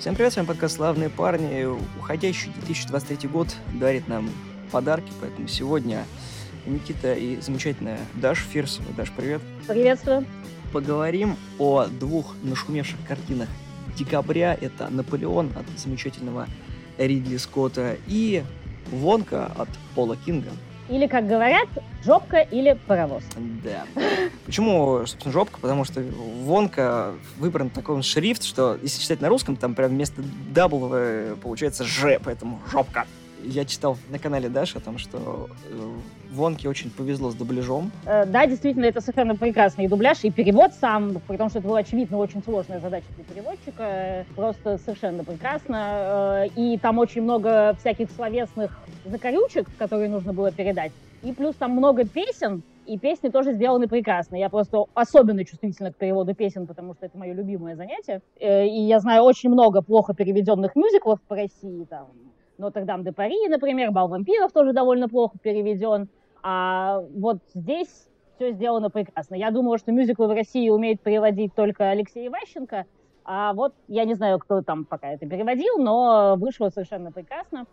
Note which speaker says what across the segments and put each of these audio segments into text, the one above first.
Speaker 1: Всем привет, с вами подкаст «Славные парни». Уходящий 2023 год дарит нам подарки, поэтому сегодня Никита и замечательная Даша Фирсова. Даш, привет.
Speaker 2: Приветствую.
Speaker 1: Поговорим о двух нашумевших картинах декабря. Это «Наполеон» от замечательного Ридли Скотта и «Вонка» от Пола Кинга.
Speaker 2: Или, как говорят, жопка или паровоз.
Speaker 1: Да. Почему, собственно, жопка? Потому что вонка выбран такой шрифт, что если читать на русском, там прям вместо W получается Ж, поэтому жопка. Я читал на канале Даши о том, что э, Вонке очень повезло с дубляжом.
Speaker 2: Э, да, действительно, это совершенно прекрасный дубляж и перевод сам, потому что это была, очевидно, очень сложная задача для переводчика. Э, просто совершенно прекрасно. И там очень много всяких словесных закорючек, которые нужно было передать. И плюс там много песен, и песни тоже сделаны прекрасно. Я просто особенно чувствительна к переводу песен, потому что это мое любимое занятие. И я знаю очень много плохо переведенных мюзиклов по России, там, Нотр-Дам де Пари, например, Бал вампиров тоже довольно плохо переведен. А вот здесь все сделано прекрасно. Я думала, что мюзиклы в России умеет переводить только Алексей Иващенко, а вот я не знаю, кто там пока это переводил, но вышло совершенно прекрасно.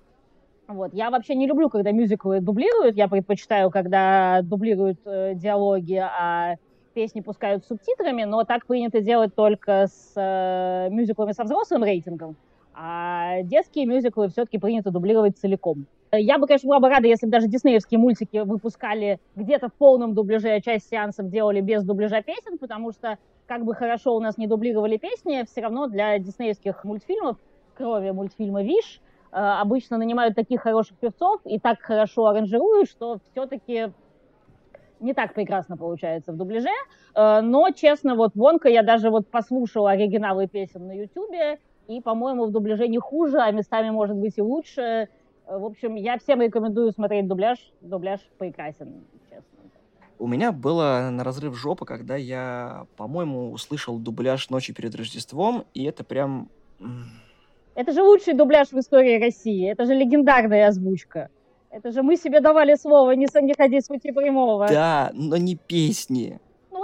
Speaker 2: Вот. Я вообще не люблю, когда мюзиклы дублируют. Я предпочитаю, когда дублируют э, диалоги, а песни пускают субтитрами, но так принято делать только с э, мюзиклами со взрослым рейтингом а детские мюзиклы все-таки принято дублировать целиком. Я бы, конечно, была бы рада, если бы даже диснеевские мультики выпускали где-то в полном дубляже, а часть сеансов делали без дубляжа песен, потому что как бы хорошо у нас не дублировали песни, все равно для диснеевских мультфильмов, крови мультфильма «Виш», э, обычно нанимают таких хороших певцов и так хорошо аранжируют, что все-таки не так прекрасно получается в дубляже. Э, но, честно, вот Вонка, я даже вот послушала оригиналы песен на Ютубе, и, по-моему, в дубляже не хуже, а местами, может быть, и лучше. В общем, я всем рекомендую смотреть дубляж. Дубляж прекрасен, честно.
Speaker 1: У меня было на разрыв жопы, когда я, по-моему, услышал дубляж «Ночи перед Рождеством», и это прям...
Speaker 2: Это же лучший дубляж в истории России. Это же легендарная озвучка. Это же мы себе давали слово не, не ходить с пути прямого.
Speaker 1: Да, но не песни.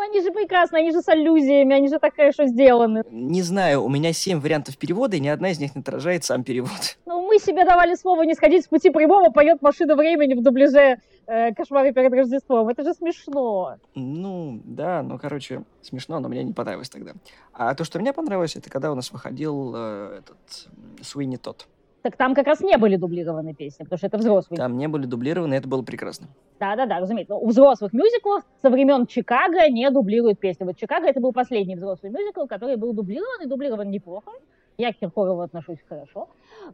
Speaker 2: Они же прекрасные, они же с аллюзиями, они же так хорошо сделаны.
Speaker 1: Не знаю, у меня семь вариантов перевода, и ни одна из них не отражает сам перевод.
Speaker 2: Ну, мы себе давали слово не сходить с пути прямого, поет «Машина времени» в дубляже э, «Кошмары перед Рождеством». Это же смешно.
Speaker 1: Ну, да, ну, короче, смешно, но мне не понравилось тогда. А то, что мне понравилось, это когда у нас выходил э, этот Суини Тот.
Speaker 2: Так там как раз не были дублированы песни, потому что это взрослые.
Speaker 1: Там не были дублированы, это было прекрасно.
Speaker 2: Да-да-да, разумеется. Но у взрослых мюзиклов со времен Чикаго не дублируют песни. Вот Чикаго это был последний взрослый мюзикл, который был дублирован, и дублирован неплохо. Я к Киркорову отношусь хорошо.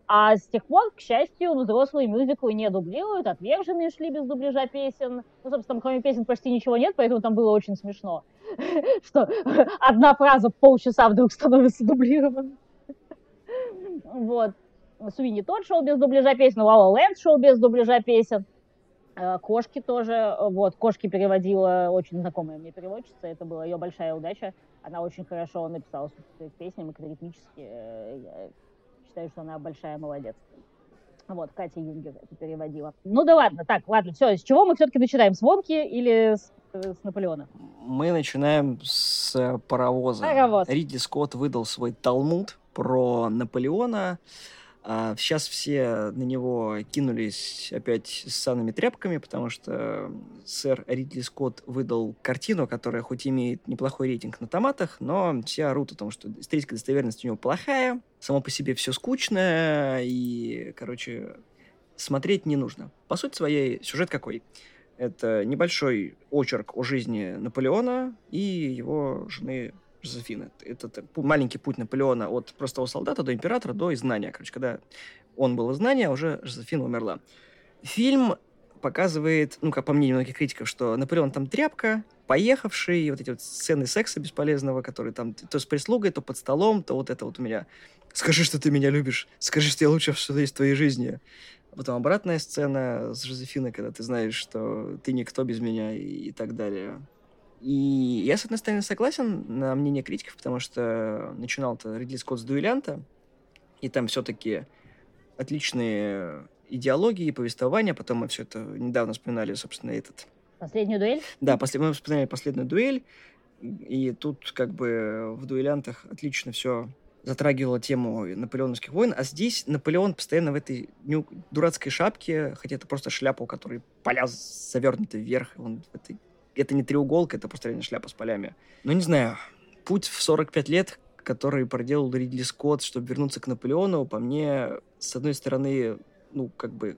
Speaker 2: А с тех пор, к счастью, взрослые мюзиклы не дублируют, отверженные шли без дубляжа песен. Ну, собственно, кроме песен почти ничего нет, поэтому там было очень смешно, что одна фраза полчаса вдруг становится дублированной. Вот. Суини тот шел без дубляжа песен, Лала Лэнд шел без дубляжа песен. Э, кошки тоже, вот, Кошки переводила очень знакомая мне переводчица, это была ее большая удача. Она очень хорошо написала свои песни, ритмически. Э, я считаю, что она большая молодец. Вот, Катя Юнгер это переводила. Ну да ладно, так, ладно, все, с чего мы все-таки начинаем? С Вонки или с, с Наполеона?
Speaker 1: Мы начинаем с паровоза.
Speaker 2: Паровоз.
Speaker 1: Ридли Скотт выдал свой талмуд про Наполеона. А сейчас все на него кинулись опять с санными тряпками, потому что сэр Ридли Скотт выдал картину, которая хоть имеет неплохой рейтинг на томатах, но все орут о том, что историческая достоверность у него плохая, само по себе все скучно, и, короче, смотреть не нужно. По сути своей, сюжет какой? Это небольшой очерк о жизни Наполеона и его жены Жозефина. Это, маленький путь Наполеона от простого солдата до императора, до изгнания. Короче, когда он был изгнание, уже Жозефина умерла. Фильм показывает, ну, как по мнению многих критиков, что Наполеон там тряпка, поехавший, и вот эти вот сцены секса бесполезного, которые там то с прислугой, то под столом, то вот это вот у меня «Скажи, что ты меня любишь, скажи, что я лучше, что есть в твоей жизни». А потом обратная сцена с Жозефиной, когда ты знаешь, что ты никто без меня и, и так далее. И я, с одной стороны, согласен на мнение критиков, потому что начинал-то Ридли Скотт с дуэлянта, и там все-таки отличные идеологии, повествования. Потом мы все это недавно вспоминали, собственно, этот...
Speaker 2: Последнюю дуэль?
Speaker 1: Да, после... мы вспоминали последнюю дуэль. И тут как бы в дуэлянтах отлично все затрагивала тему наполеоновских войн, а здесь Наполеон постоянно в этой дурацкой шапке, хотя это просто шляпа, у которой поля завернуты вверх, он в этой... это не треуголка, это просто реально шляпа с полями. Но не знаю, путь в 45 лет, который проделал Ридли Скотт, чтобы вернуться к Наполеону, по мне, с одной стороны, ну, как бы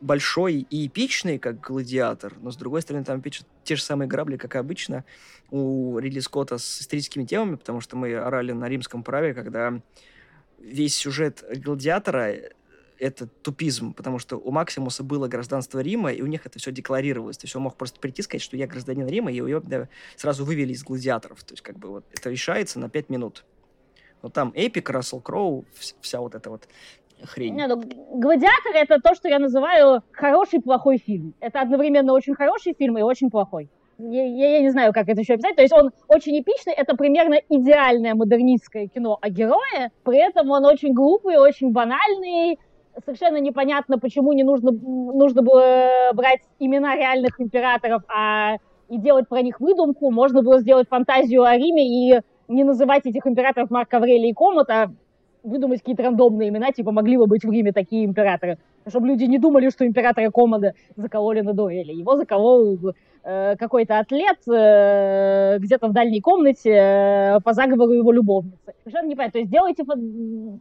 Speaker 1: большой и эпичный, как «Гладиатор», но, с другой стороны, там опять те же самые грабли, как и обычно у Ридли Скотта с историческими темами, потому что мы орали на римском праве, когда весь сюжет «Гладиатора» — это тупизм, потому что у Максимуса было гражданство Рима, и у них это все декларировалось. То есть он мог просто прийти сказать, что я гражданин Рима, и его да, сразу вывели из гладиаторов. То есть как бы вот это решается на пять минут. Но там Эпик, Рассел Кроу, вся вот эта вот хрень. Не, ну,
Speaker 2: «Гладиатор» — это то, что я называю хороший плохой фильм. Это одновременно очень хороший фильм и очень плохой. Я, я, я не знаю, как это еще описать. То есть он очень эпичный, это примерно идеальное модернистское кино о герое, при этом он очень глупый, очень банальный, совершенно непонятно, почему не нужно, нужно было брать имена реальных императоров, а и делать про них выдумку. Можно было сделать фантазию о Риме и не называть этих императоров Марк Аврелий и Комот, а выдумать какие-то рандомные имена, типа могли бы быть в Риме такие императоры, чтобы люди не думали, что императора Комода закололи на дуэли. Его заколол э, какой-то атлет э, где-то в дальней комнате э, по заговору его любовницы. Совершенно не понятно. То есть делайте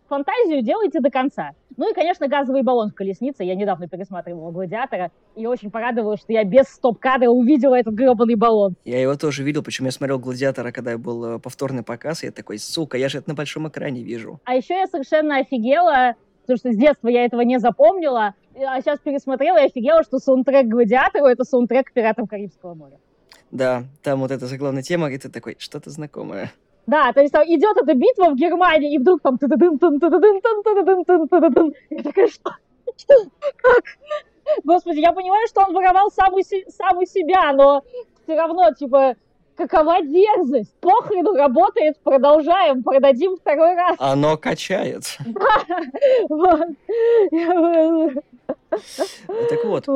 Speaker 2: фантазию, делайте до конца. Ну и, конечно, газовый баллон в колеснице. Я недавно пересматривала «Гладиатора» и очень порадовалась, что я без стоп-кадра увидела этот гребаный баллон.
Speaker 1: Я его тоже видел, почему я смотрел «Гладиатора», когда был э, повторный показ, и я такой, сука, я же это на большом экране вижу.
Speaker 2: А еще я совершенно офигела, потому что с детства я этого не запомнила, а сейчас пересмотрела и офигела, что саундтрек «Гладиатору» — это саундтрек «Пиратам Карибского моря».
Speaker 1: Да, там вот эта заглавная тема, и ты такой, что-то знакомое.
Speaker 2: Да, то есть там идет эта битва в Германии, и вдруг там я такая, что? Как? Господи, я понимаю, что он воровал сам у, сам у себя, но все равно, типа, какова дерзость? Похрену, работает, продолжаем, продадим второй раз.
Speaker 1: Оно качает. Так вот,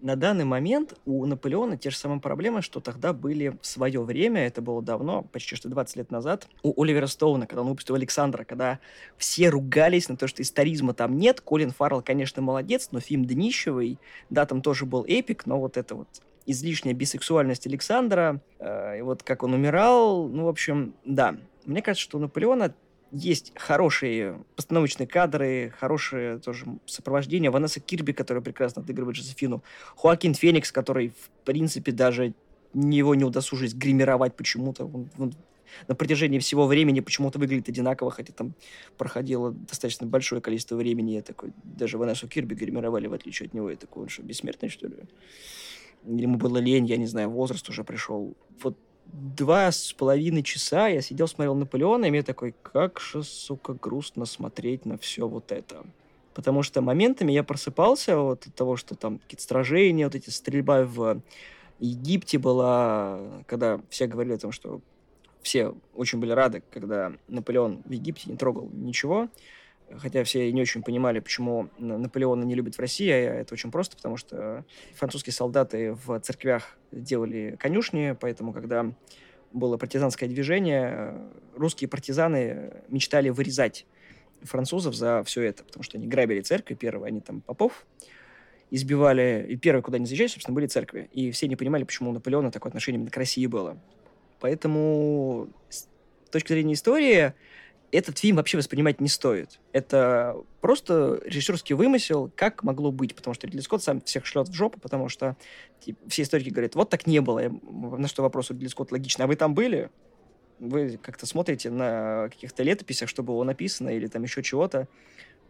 Speaker 1: на данный момент у Наполеона те же самые проблемы, что тогда были в свое время, это было давно, почти что 20 лет назад, у Оливера Стоуна, когда он выпустил Александра, когда все ругались на то, что историзма там нет. Колин Фаррелл, конечно, молодец, но фильм днищевый. Да, там тоже был эпик, но вот это вот излишняя бисексуальность Александра, э, и вот как он умирал, ну, в общем, да. Мне кажется, что у Наполеона есть хорошие постановочные кадры, хорошее тоже сопровождение. Ванесса Кирби, которая прекрасно отыгрывает Жозефину. Хуакин Феникс, который, в принципе, даже его не удосужились гримировать почему-то. Он, он на протяжении всего времени почему-то выглядит одинаково, хотя там проходило достаточно большое количество времени. Я такой, даже Ванессу Кирби гримировали, в отличие от него. Я такой, он что, бессмертный, что ли? Или ему было лень, я не знаю, возраст уже пришел. Вот два с половиной часа я сидел, смотрел Наполеона, и мне такой, как же, сука, грустно смотреть на все вот это. Потому что моментами я просыпался вот от того, что там какие-то сражения, вот эти стрельба в Египте была, когда все говорили о том, что все очень были рады, когда Наполеон в Египте не трогал ничего хотя все не очень понимали, почему Наполеона не любят в России, а это очень просто, потому что французские солдаты в церквях делали конюшни, поэтому, когда было партизанское движение, русские партизаны мечтали вырезать французов за все это, потому что они грабили церкви, первые они там попов избивали, и первые, куда они заезжали, собственно, были церкви. И все не понимали, почему у Наполеона такое отношение именно к России было. Поэтому с точки зрения истории, этот фильм вообще воспринимать не стоит. Это просто режиссерский вымысел, как могло быть, потому что Ридли Скотт сам всех шлет в жопу, потому что типа, все историки говорят, вот так не было. На что вопрос у Ридли Скотта логично, а вы там были? Вы как-то смотрите на каких-то летописях, что было написано, или там еще чего-то.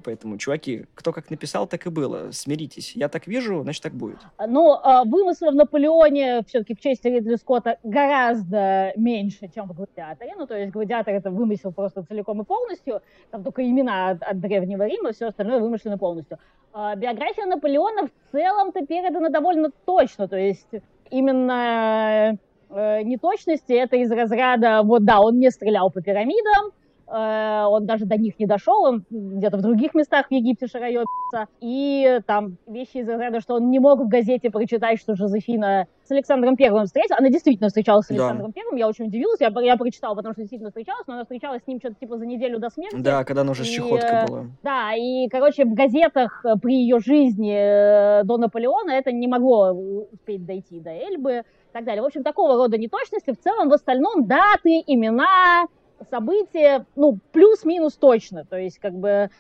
Speaker 1: Поэтому, чуваки, кто как написал, так и было. Смиритесь. Я так вижу, значит, так будет.
Speaker 2: Ну, а, вымысла в Наполеоне все-таки в честь Ридли Скотта гораздо меньше, чем в «Гладиаторе». Ну, то есть «Гладиатор» — это вымысел просто целиком и полностью. Там только имена от, от Древнего Рима, все остальное вымышлено полностью. А биография Наполеона в целом-то передана довольно точно. То есть именно э, неточности это из разряда, вот да, он не стрелял по пирамидам, он даже до них не дошел, он где-то в других местах в Египте шароебится, и там вещи из разряда, что он не мог в газете прочитать, что Жозефина с Александром Первым встретилась. Она действительно встречалась с Александром да. Первым. Я очень удивилась. Я, я прочитала, потому что действительно встречалась, но она встречалась с ним что-то типа за неделю до смерти.
Speaker 1: Да, когда она уже с чехоткой
Speaker 2: э,
Speaker 1: была.
Speaker 2: Да, и, короче, в газетах э, при ее жизни э, до Наполеона это не могло успеть дойти до Эльбы и так далее. В общем, такого рода неточности. В целом, в остальном, даты, имена, события, ну, плюс-минус точно. То есть, как бы,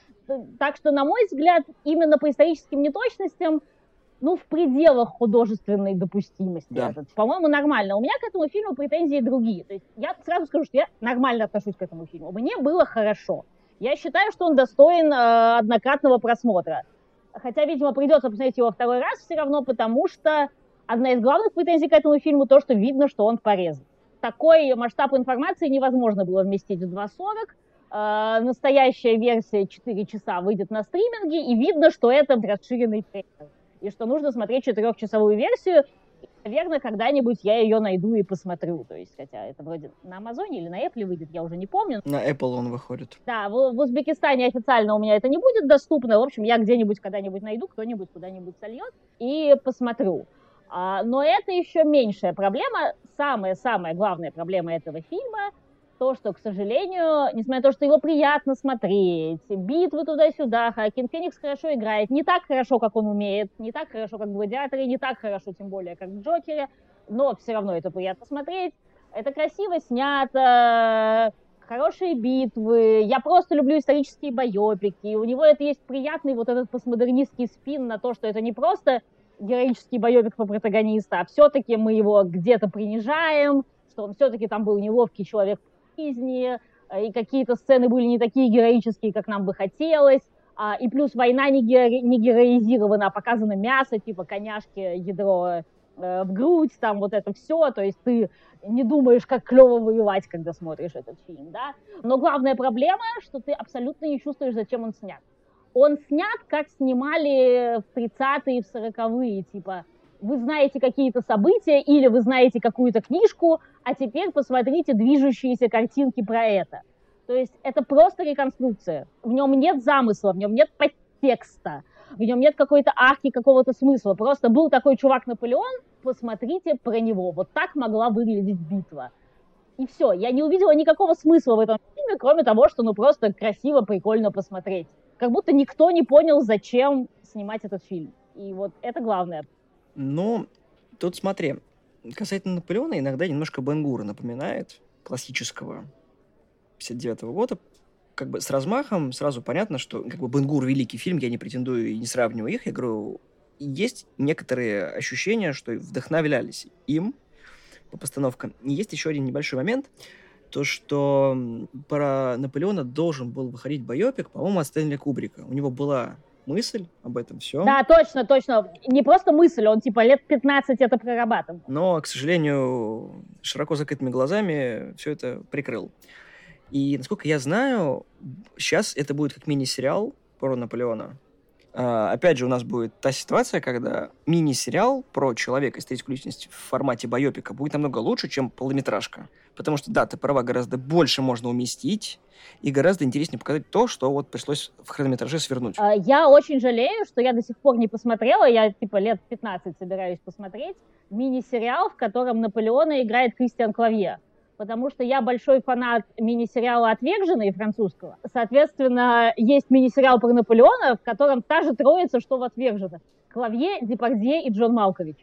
Speaker 2: так что, на мой взгляд, именно по историческим неточностям ну, в пределах художественной допустимости. Да. Этот. По-моему, нормально. У меня к этому фильму претензии другие. То есть я сразу скажу, что я нормально отношусь к этому фильму. Мне было хорошо. Я считаю, что он достоин э, однократного просмотра. Хотя, видимо, придется посмотреть его второй раз все равно, потому что одна из главных претензий к этому фильму то, что видно, что он порезан. Такой масштаб информации невозможно было вместить в 2.40. Э, настоящая версия 4 часа выйдет на стриминге, и видно, что это расширенный трейлер и что нужно смотреть четырехчасовую версию. И, наверное, когда-нибудь я ее найду и посмотрю. То есть, хотя это вроде на Амазоне или на Apple выйдет, я уже не помню.
Speaker 1: На Apple он выходит.
Speaker 2: Да, в, в Узбекистане официально у меня это не будет доступно. В общем, я где-нибудь когда-нибудь найду, кто-нибудь куда-нибудь сольет и посмотрю. А, но это еще меньшая проблема. Самая-самая главная проблема этого фильма — то, что, к сожалению, несмотря на то, что его приятно смотреть, битвы туда-сюда, Хакин Феникс хорошо играет, не так хорошо, как он умеет, не так хорошо, как в «Гладиаторе», не так хорошо, тем более, как в «Джокере», но все равно это приятно смотреть. Это красиво снято, хорошие битвы. Я просто люблю исторические байопики. У него это есть приятный вот этот постмодернистский спин на то, что это не просто героический байопик по протагониста, а все-таки мы его где-то принижаем, что он все-таки там был неловкий человек жизни, э, и какие-то сцены были не такие героические, как нам бы хотелось. А, и плюс война не, геро- не героизирована, а показано мясо, типа коняшки, ядро э, в грудь, там вот это все. То есть ты не думаешь, как клево воевать, когда смотришь этот фильм, да. Но главная проблема, что ты абсолютно не чувствуешь, зачем он снят. Он снят, как снимали в 30-е и в 40-е, типа вы знаете какие-то события или вы знаете какую-то книжку, а теперь посмотрите движущиеся картинки про это. То есть это просто реконструкция. В нем нет замысла, в нем нет подтекста, в нем нет какой-то арки, какого-то смысла. Просто был такой чувак Наполеон, посмотрите про него. Вот так могла выглядеть битва. И все. Я не увидела никакого смысла в этом фильме, кроме того, что ну просто красиво, прикольно посмотреть. Как будто никто не понял, зачем снимать этот фильм. И вот это главное.
Speaker 1: Ну, тут смотри, касательно Наполеона, иногда немножко Бенгура напоминает, классического 59 -го года. Как бы с размахом сразу понятно, что как бы Бенгур великий фильм, я не претендую и не сравниваю их. Я говорю, есть некоторые ощущения, что вдохновлялись им по постановкам. И есть еще один небольшой момент, то, что про Наполеона должен был выходить байопик, по-моему, от Стэнли Кубрика. У него была мысль об этом все.
Speaker 2: Да, точно, точно. Не просто мысль, он типа лет 15 это прорабатывал.
Speaker 1: Но, к сожалению, широко закрытыми глазами все это прикрыл. И, насколько я знаю, сейчас это будет как мини-сериал про Наполеона. А, опять же, у нас будет та ситуация, когда мини-сериал про человека, историческую личность в формате байопика будет намного лучше, чем полнометражка. Потому что, да, ты права, гораздо больше можно уместить, и гораздо интереснее показать то, что вот пришлось в хронометраже свернуть.
Speaker 2: А, я очень жалею, что я до сих пор не посмотрела, я типа лет 15 собираюсь посмотреть, мини-сериал, в котором Наполеона играет Кристиан Клавье потому что я большой фанат мини-сериала «Отверженные» французского. Соответственно, есть мини-сериал про Наполеона, в котором та же троица, что в «Отверженных». Клавье, Депардье и Джон Малкович.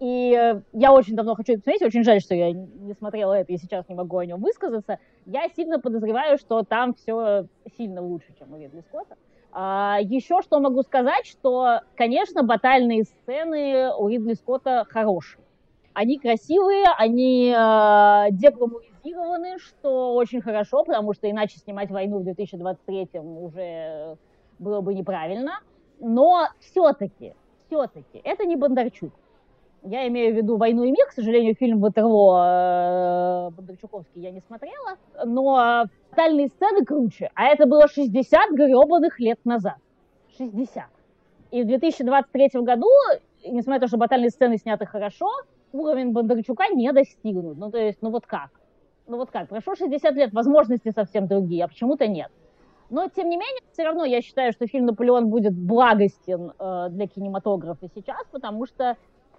Speaker 2: И э, я очень давно хочу это посмотреть, очень жаль, что я не смотрела это и сейчас не могу о нем высказаться. Я сильно подозреваю, что там все сильно лучше, чем у Ридли Скотта. А, еще что могу сказать, что, конечно, батальные сцены у Ридли Скотта хорошие. Они красивые, они э, дегламуризированы, что очень хорошо, потому что иначе снимать войну в 2023 уже было бы неправильно. Но все-таки, все-таки, это не Бондарчук. Я имею в виду «Войну и мир». К сожалению, фильм Ватерло э, Бондарчуковский я не смотрела. Но тотальные сцены круче. А это было 60 гребаных лет назад. 60. И в 2023 году, несмотря на то, что батальные сцены сняты хорошо, уровень Бондарчука не достигнут. Ну, то есть, ну вот как? Ну вот как? Прошло 60 лет, возможности совсем другие, а почему-то нет. Но, тем не менее, все равно я считаю, что фильм «Наполеон» будет благостен э, для кинематографа сейчас, потому что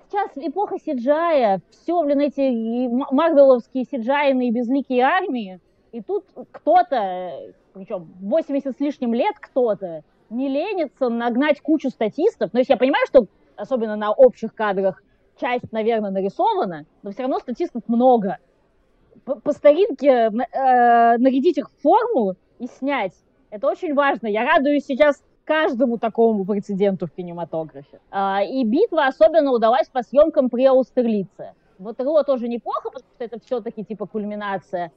Speaker 2: сейчас эпоха Сиджая, все, блин, эти марвеловские сиджайные безликие армии, и тут кто-то, причем 80 с лишним лет кто-то, не ленится нагнать кучу статистов. Ну, есть я понимаю, что особенно на общих кадрах часть, наверное, нарисована, но все равно статистов много. По, по старинке э, нарядить их в форму и снять. Это очень важно. Я радуюсь сейчас каждому такому прецеденту в кинематографе. А, и битва особенно удалась по съемкам при Аустерлице. Вот Ро тоже неплохо, потому что это все-таки типа кульминация.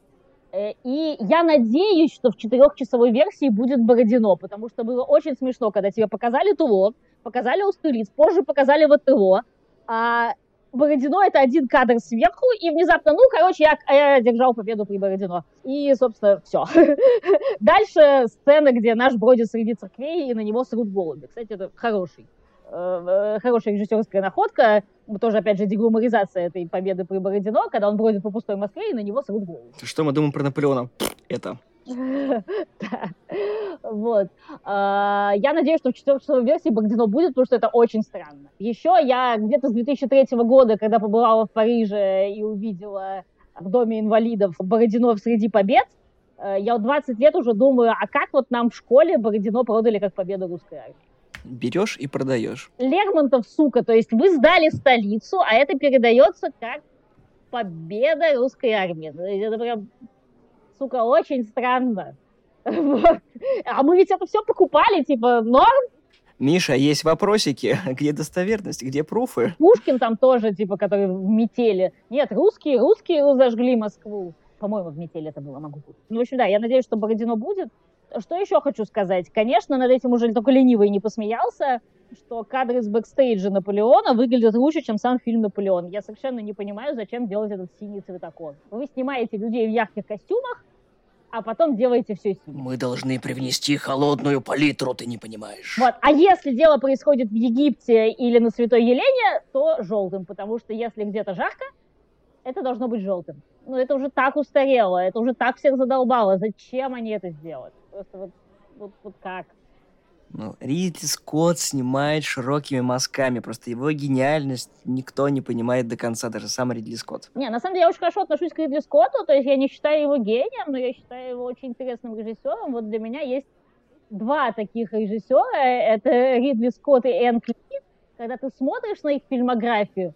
Speaker 2: Э, и я надеюсь, что в четырехчасовой версии будет Бородино, потому что было очень смешно, когда тебе показали Туло, показали Устерлиц, позже показали ВТО, а Бородино это один кадр сверху, и внезапно, ну, короче, я, я держал победу при Бородино. И, собственно, все. Дальше сцена, где наш бродит среди церквей, и на него срут голуби. Кстати, это хороший э, э, хорошая режиссерская находка, тоже, опять же, деглумаризация этой победы при Бородино, когда он бродит по пустой Москве, и на него срут голову.
Speaker 1: Что мы думаем про Наполеона? Это.
Speaker 2: Вот. А, я надеюсь, что в четвертой версии Бородино будет, потому что это очень странно. Еще я где-то с 2003 года, когда побывала в Париже и увидела в Доме инвалидов Бородино среди побед, э, я вот 20 лет уже думаю, а как вот нам в школе Бородино продали как победу русской армии?
Speaker 1: Берешь и продаешь.
Speaker 2: Лермонтов, сука, то есть вы сдали столицу, а это передается как победа русской армии. Это прям сука, очень странно. А мы ведь это все покупали, типа, норм?
Speaker 1: Миша, есть вопросики, где достоверность, где пруфы?
Speaker 2: Пушкин там тоже, типа, который в метели. Нет, русские, русские зажгли Москву. По-моему, в метели это было, могу Ну, в общем, да, я надеюсь, что Бородино будет. Что еще хочу сказать? Конечно, над этим уже только ленивый не посмеялся, что кадры из бэкстейджа Наполеона выглядят лучше, чем сам фильм «Наполеон». Я совершенно не понимаю, зачем делать этот синий цветокор. Вы снимаете людей в ярких костюмах, а потом делаете все синим.
Speaker 1: Мы должны привнести холодную палитру, ты не понимаешь.
Speaker 2: Вот. А если дело происходит в Египте или на Святой Елене, то желтым, потому что если где-то жарко, это должно быть желтым. Ну, это уже так устарело, это уже так всех задолбало. Зачем они это сделают? Просто вот, вот, вот как?
Speaker 1: Ну, Ридли Скотт снимает широкими мазками. Просто его гениальность никто не понимает до конца, даже сам Ридли Скотт.
Speaker 2: Не, на самом деле я очень хорошо отношусь к Ридли Скотту, то есть я не считаю его гением, но я считаю его очень интересным режиссером. Вот для меня есть два таких режиссера, это Ридли Скотт и Энн Кли. Когда ты смотришь на их фильмографию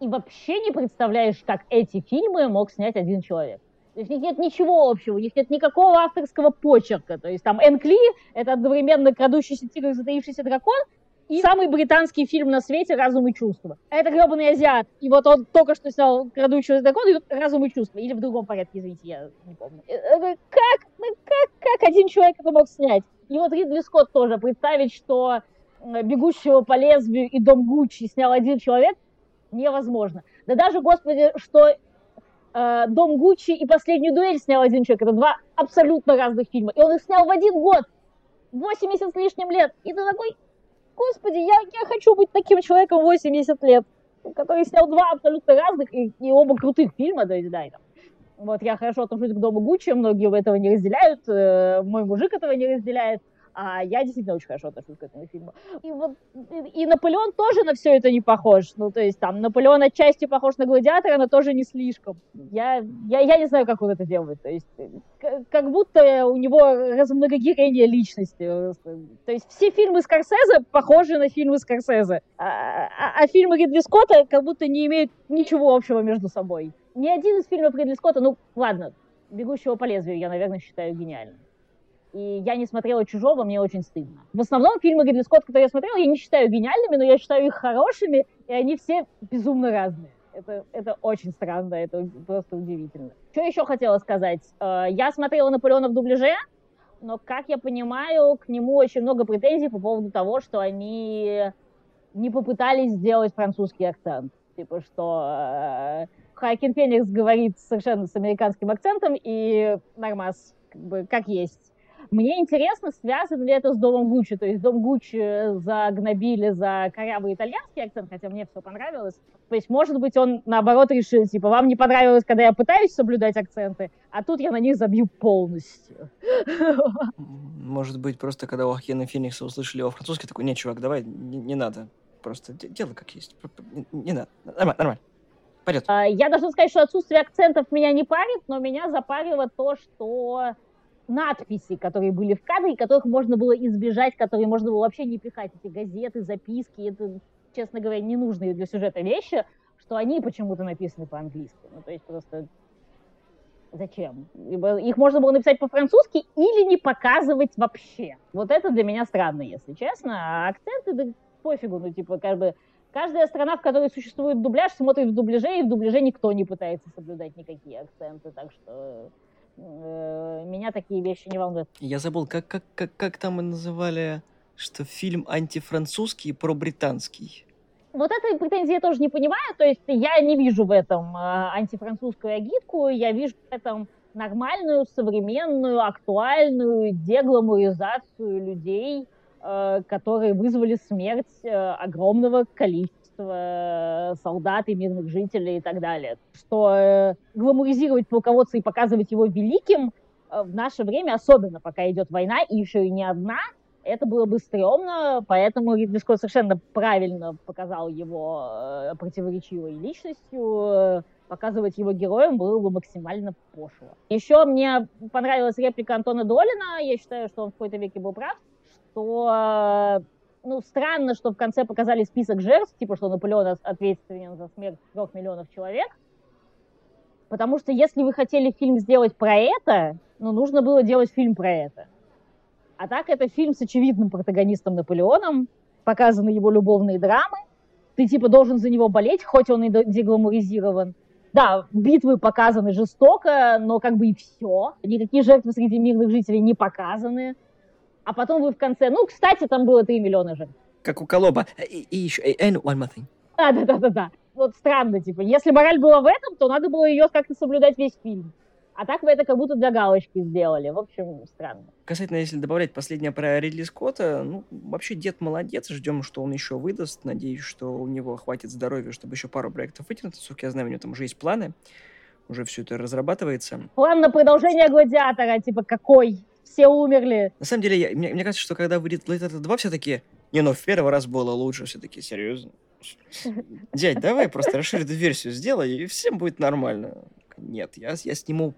Speaker 2: и вообще не представляешь, как эти фильмы мог снять один человек. То есть у них нет ничего общего, у них нет никакого авторского почерка. То есть там Энн Кли — это одновременно «Крадущийся тигр и затаившийся дракон», и самый британский фильм на свете «Разум и чувство». Это гребаный азиат. И вот он только что снял «Крадущийся дракон» и «Разум и чувство». Или в другом порядке, извините, я не помню. Э, э, как? Ну, как, как один человек это мог снять? И вот Ридли Скотт тоже. Представить, что «Бегущего по лезвию» и «Дом Гуччи» снял один человек, невозможно. Да даже, господи, что э, «Дом Гуччи» и «Последнюю дуэль» снял один человек. Это два абсолютно разных фильма. И он их снял в один год. 80 с лишним лет. И ты такой, господи, я, я хочу быть таким человеком 80 лет, который снял два абсолютно разных и, и оба крутых фильма, то есть, да, и. Вот я хорошо отношусь к Дому Гуччи, многие этого не разделяют, э, мой мужик этого не разделяет. А я действительно очень хорошо отношусь к этому фильму. И вот и, Наполеон тоже на все это не похож. Ну, то есть там Наполеон отчасти похож на гладиатора, но тоже не слишком. Я, я, я не знаю, как он это делает. То есть как будто у него размногогирение личности. То есть все фильмы Скорсезе похожи на фильмы Скорсезе. А, а, а фильмы Ридли Скотта как будто не имеют ничего общего между собой. Ни один из фильмов Ридли Скотта, ну ладно, «Бегущего по лезвию» я, наверное, считаю гениальным и я не смотрела «Чужого», мне очень стыдно. В основном фильмы Ридли Скотта, которые я смотрела, я не считаю гениальными, но я считаю их хорошими, и они все безумно разные. Это, это очень странно, это просто удивительно. Что еще хотела сказать? Э, я смотрела «Наполеона» в дубляже, но, как я понимаю, к нему очень много претензий по поводу того, что они не попытались сделать французский акцент. Типа, что э, Хайкин Феникс говорит совершенно с американским акцентом, и нормас, как бы, как есть. Мне интересно, связано ли это с домом Гуччи. То есть дом Гуччи загнобили за корявый итальянский акцент, хотя мне все понравилось. То есть, может быть, он наоборот решил, типа, вам не понравилось, когда я пытаюсь соблюдать акценты, а тут я на них забью полностью.
Speaker 1: Может быть, просто когда у Ахена Феникса услышали его французский, такой, нет, чувак, давай, не, не надо. Просто дело как есть. Не надо. Нормально, нормально. Пойдет.
Speaker 2: А, я должна сказать, что отсутствие акцентов меня не парит, но меня запарило то, что надписи, которые были в кадре, которых можно было избежать, которые можно было вообще не пихать, эти газеты, записки, это, честно говоря, ненужные для сюжета вещи, что они почему-то написаны по-английски. Ну, то есть просто зачем? Их можно было написать по-французски или не показывать вообще. Вот это для меня странно, если честно. А акценты, да пофигу, ну, типа, как бы, каждая страна, в которой существует дубляж, смотрит в дубляже, и в дубляже никто не пытается соблюдать никакие акценты, так что меня такие вещи не волнуют.
Speaker 1: Я забыл, как, как, как, как там и называли, что фильм антифранцузский и пробританский.
Speaker 2: Вот этой претензии я тоже не понимаю, то есть я не вижу в этом э, антифранцузскую агитку, я вижу в этом нормальную, современную, актуальную дегламуризацию людей, э, которые вызвали смерть э, огромного количества солдат и мирных жителей и так далее. Что э, гламуризировать полководца и показывать его великим э, в наше время, особенно пока идет война, и еще и не одна, это было бы стрёмно, поэтому Ридли Скотт совершенно правильно показал его э, противоречивой личностью, показывать его героем было бы максимально пошло. Еще мне понравилась реплика Антона Долина, я считаю, что он в какой-то веке был прав, что э, ну, странно, что в конце показали список жертв, типа, что Наполеон ответственен за смерть трех миллионов человек, потому что если вы хотели фильм сделать про это, ну, нужно было делать фильм про это. А так это фильм с очевидным протагонистом Наполеоном, показаны его любовные драмы. Ты типа должен за него болеть, хоть он и дегламуризирован. Да, битвы показаны жестоко, но как бы и все. Никакие жертвы среди мирных жителей не показаны. А потом вы в конце... Ну, кстати, там было 3 миллиона жертв.
Speaker 1: Как у Колоба. И, и еще... And one more thing.
Speaker 2: Да, да, да, да, да. Вот странно, типа, если мораль была в этом, то надо было ее как-то соблюдать весь фильм. А так вы это как будто для галочки сделали. В общем, странно.
Speaker 1: Касательно, если добавлять последнее про Ридли Скотта, ну, вообще дед молодец, ждем, что он еще выдаст. Надеюсь, что у него хватит здоровья, чтобы еще пару проектов вытянуть. Насколько я знаю, у него там уже есть планы. Уже все это разрабатывается.
Speaker 2: План на продолжение «Гладиатора», типа какой? Все умерли.
Speaker 1: На самом деле, я, мне, мне кажется, что когда выйдет «Гладиатор 2», все таки не, ну в первый раз было лучше, все-таки серьезно. Дядь, давай просто расширенную версию сделай, и всем будет нормально. Нет, я, я сниму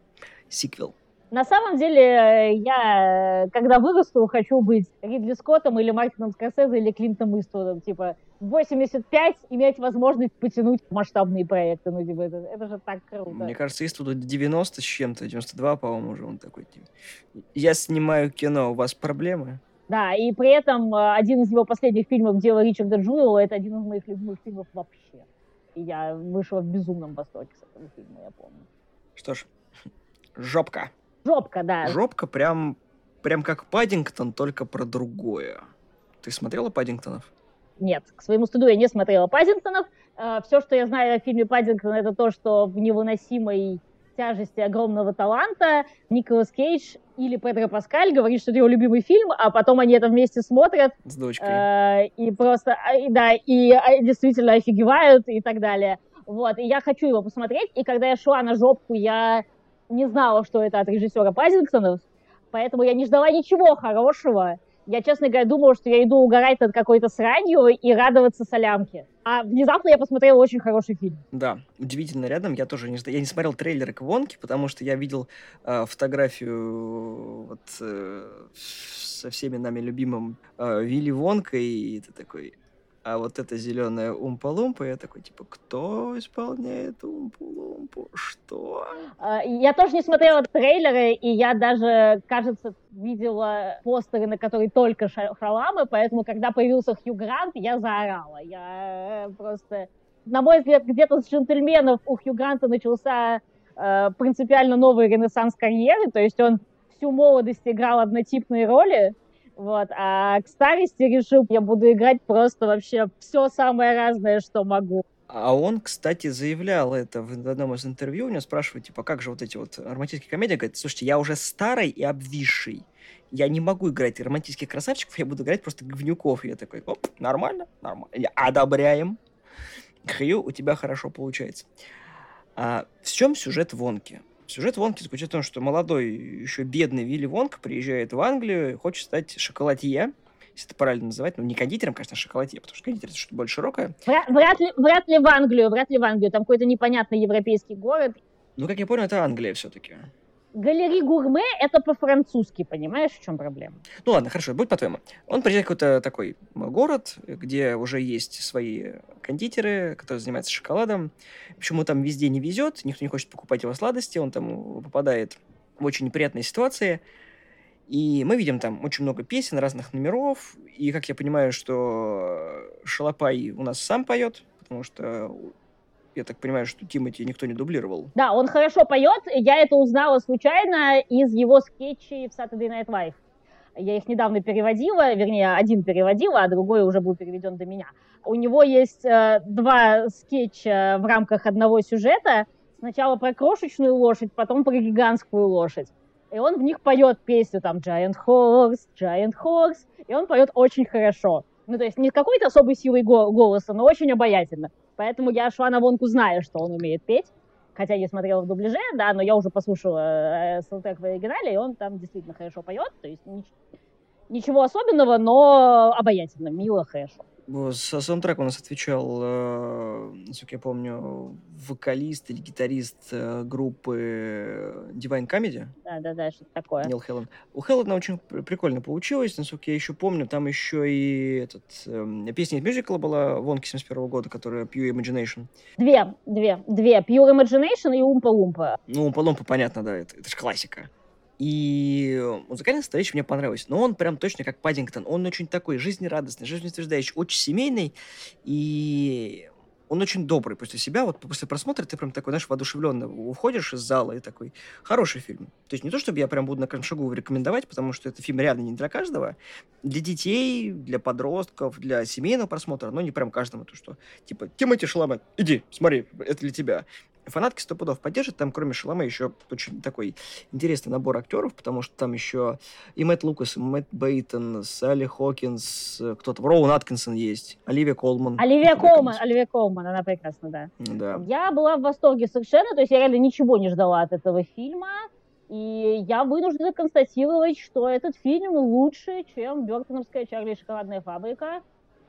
Speaker 1: сиквел.
Speaker 2: На самом деле, я, когда вырасту, хочу быть Ридли Скоттом или Мартином Скорсезе или Клинтом Иствудом. Типа, 85 иметь возможность потянуть масштабные проекты. Ну, типа, это, это же так круто.
Speaker 1: Мне кажется, Иствуду 90 с чем-то, 92, по-моему, уже он такой. Типа, я снимаю кино, у вас проблемы?
Speaker 2: Да, и при этом э, один из его последних фильмов «Дело Ричарда Джуэлла» это один из моих любимых фильмов вообще. И я вышла в безумном восторге с этого фильма, я помню.
Speaker 1: Что ж, жопка.
Speaker 2: Жопка, да.
Speaker 1: Жопка прям, прям как Паддингтон, только про другое. Ты смотрела Паддингтонов?
Speaker 2: Нет, к своему стыду я не смотрела Паддингтонов. Э, Все, что я знаю о фильме Паддингтон, это то, что в невыносимой тяжести огромного таланта Николас Кейдж или Педро Паскаль говорит, что это его любимый фильм, а потом они это вместе смотрят.
Speaker 1: С дочкой.
Speaker 2: Э, и просто, а, да, и а, действительно офигевают и так далее. Вот, и я хочу его посмотреть, и когда я шла на жопку, я не знала, что это от режиссера Пазингтонов, поэтому я не ждала ничего хорошего. Я, честно говоря, думала, что я иду угорать над какой-то сранью и радоваться солямке. А внезапно я посмотрела очень хороший фильм.
Speaker 1: Да, удивительно рядом. Я тоже не, я не смотрел трейлеры к Вонке, потому что я видел э, фотографию вот, э, со всеми нами любимым э, Вилли Вонкой, и ты такой, а вот эта зеленая умпа-лумпа, я такой, типа, кто исполняет умпу-лумпу? Что?
Speaker 2: А, я тоже не смотрела трейлеры, и я даже, кажется, видела постеры, на которые только шаламы, поэтому, когда появился Хью Грант, я заорала. Я э, просто... На мой взгляд, где-то с джентльменов у Хью Гранта начался э, принципиально новый ренессанс карьеры, то есть он всю молодость играл однотипные роли, вот, а к старости решил, я буду играть просто вообще все самое разное, что могу.
Speaker 1: А он, кстати, заявлял это в одном из интервью. У него спрашивают, типа, как же вот эти вот романтические комедии? Говорит, слушайте, я уже старый и обвисший. Я не могу играть романтических красавчиков, я буду играть просто говнюков. И я такой, оп, нормально, нормально. Одобряем. Хью, у тебя хорошо получается. А в чем сюжет Вонки? Сюжет Вонки заключается в том, что молодой, еще бедный Вилли Вонка приезжает в Англию и хочет стать шоколадье. если это правильно называть, ну, не кондитером, конечно, а шоколадье, потому что кондитер это что-то более широкое.
Speaker 2: Вряд, вряд, ли, вряд ли в Англию, вряд ли в Англию, там какой-то непонятный европейский город.
Speaker 1: Ну, как я понял, это Англия все-таки.
Speaker 2: Галери гурме это по-французски, понимаешь, в чем проблема?
Speaker 1: Ну ладно, хорошо, будь по-твоему. Он приезжает в какой-то такой город, где уже есть свои кондитеры, которые занимаются шоколадом. Почему там везде не везет, никто не хочет покупать его сладости, он там попадает в очень неприятные ситуации. И мы видим там очень много песен, разных номеров. И, как я понимаю, что Шалопай у нас сам поет, потому что я так понимаю, что Тимати никто не дублировал.
Speaker 2: Да, он хорошо поет. Я это узнала случайно из его скетчей в Saturday Night Live. Я их недавно переводила, вернее, один переводила, а другой уже был переведен до меня. У него есть э, два скетча в рамках одного сюжета. Сначала про крошечную лошадь, потом про гигантскую лошадь. И он в них поет песню там Giant Horse, Giant Horse, и он поет очень хорошо. Ну, то есть не какой-то особой силой голоса, но очень обаятельно. Поэтому я шла на вонку, зная, что он умеет петь. Хотя не смотрела в дубляже, да, но я уже послушала э, саундтрек в оригинале, и он там действительно хорошо поет. То есть ничего особенного, но обаятельно, мило, хорошо.
Speaker 1: За саундтрек у нас отвечал, э, насколько я помню, вокалист или гитарист э, группы Divine Comedy.
Speaker 2: Да-да-да, что-то такое.
Speaker 1: Нил Хеллен. У Хеллена очень прикольно получилось, насколько я еще помню, там еще и этот, э, песня из мюзикла была Вонки 71 года, которая Pure Imagination.
Speaker 2: Две, две, две. Pure Imagination и Умпа Лумпа.
Speaker 1: Ну, Умпа Лумпа, понятно, да, это, это же классика. И музыкальная составляющая мне понравилась. Но он прям точно как Паддингтон. Он очень такой жизнерадостный, жизнеутверждающий, очень семейный. И он очень добрый после себя. Вот после просмотра ты прям такой, знаешь, воодушевленно уходишь из зала и такой, хороший фильм. То есть не то, чтобы я прям буду на каждом шагу рекомендовать, потому что это фильм реально не для каждого. Для детей, для подростков, для семейного просмотра, но не прям каждому. То, что, типа, Тимати Шаламет, иди, смотри, это для тебя фанатки сто пудов поддержат. Там, кроме Шаломе, еще очень такой интересный набор актеров, потому что там еще и Мэтт Лукас, и Мэтт Бейтон, Салли Хокинс, кто-то, Роуэн Аткинсон есть, Оливия Колман.
Speaker 2: Оливия Колман, Оливия Колман, она прекрасна, да.
Speaker 1: Да.
Speaker 2: Я была в восторге совершенно, то есть я реально ничего не ждала от этого фильма. И я вынуждена констатировать, что этот фильм лучше, чем Бертоновская «Чарли и шоколадная фабрика».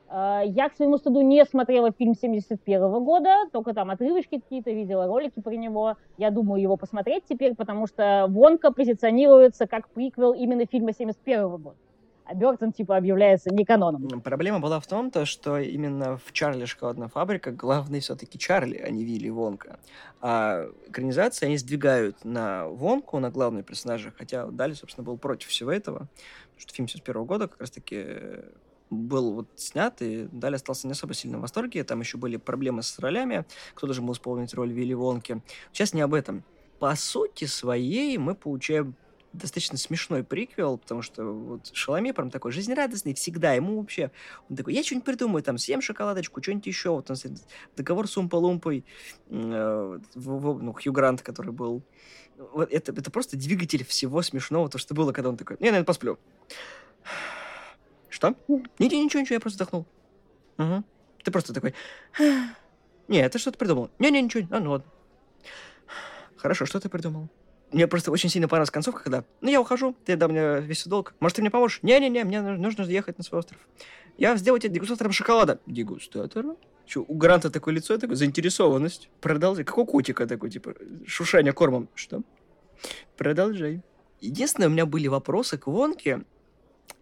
Speaker 2: Э, я, к своему стыду, не смотрела фильм 71 года, только там отрывочки какие-то видела, ролики про него. Я думаю его посмотреть теперь, потому что Вонка позиционируется как приквел именно фильма 71 года. А Бертон, типа, объявляется не каноном.
Speaker 1: Проблема была в том, то, что именно в «Чарли. Шоколадная фабрика» главный все-таки Чарли, а не Вилли Вонка. А экранизации они сдвигают на Вонку, на главного персонажа, хотя Дали, собственно, был против всего этого, потому что фильм 71 года как раз-таки был вот снят, и далее остался не особо сильно в восторге. Там еще были проблемы с ролями, кто должен был исполнить роль Вилли Вонки. Сейчас не об этом. По сути своей мы получаем достаточно смешной приквел, потому что вот Шаломе прям такой жизнерадостный всегда. Ему вообще... Он такой, я что-нибудь придумаю, там, съем шоколадочку, что-нибудь еще. Вот он договор с Умпа-Лумпой, э, ну, Хью Грант, который был. Вот это, это просто двигатель всего смешного, то, что было, когда он такой, я, наверное, посплю. Что? Не, ничего, ничего, я просто вздохнул. Угу. Ты просто такой... Не, ты что-то придумал. Не-не, ничего. А, ну ладно. Хорошо, что ты придумал? Мне просто очень сильно понравилась концовка, когда... Ну, я ухожу, ты дам мне весь долг. Может, ты мне поможешь? Не-не-не, мне нужно ехать на свой остров. Я сделаю тебе дегустатором шоколада. Дегустатора? Что, у Гранта такое лицо, такое заинтересованность. Продолжай. Как у котика такой, типа, шушаня кормом. Что? Продолжай. Единственное, у меня были вопросы к Вонке,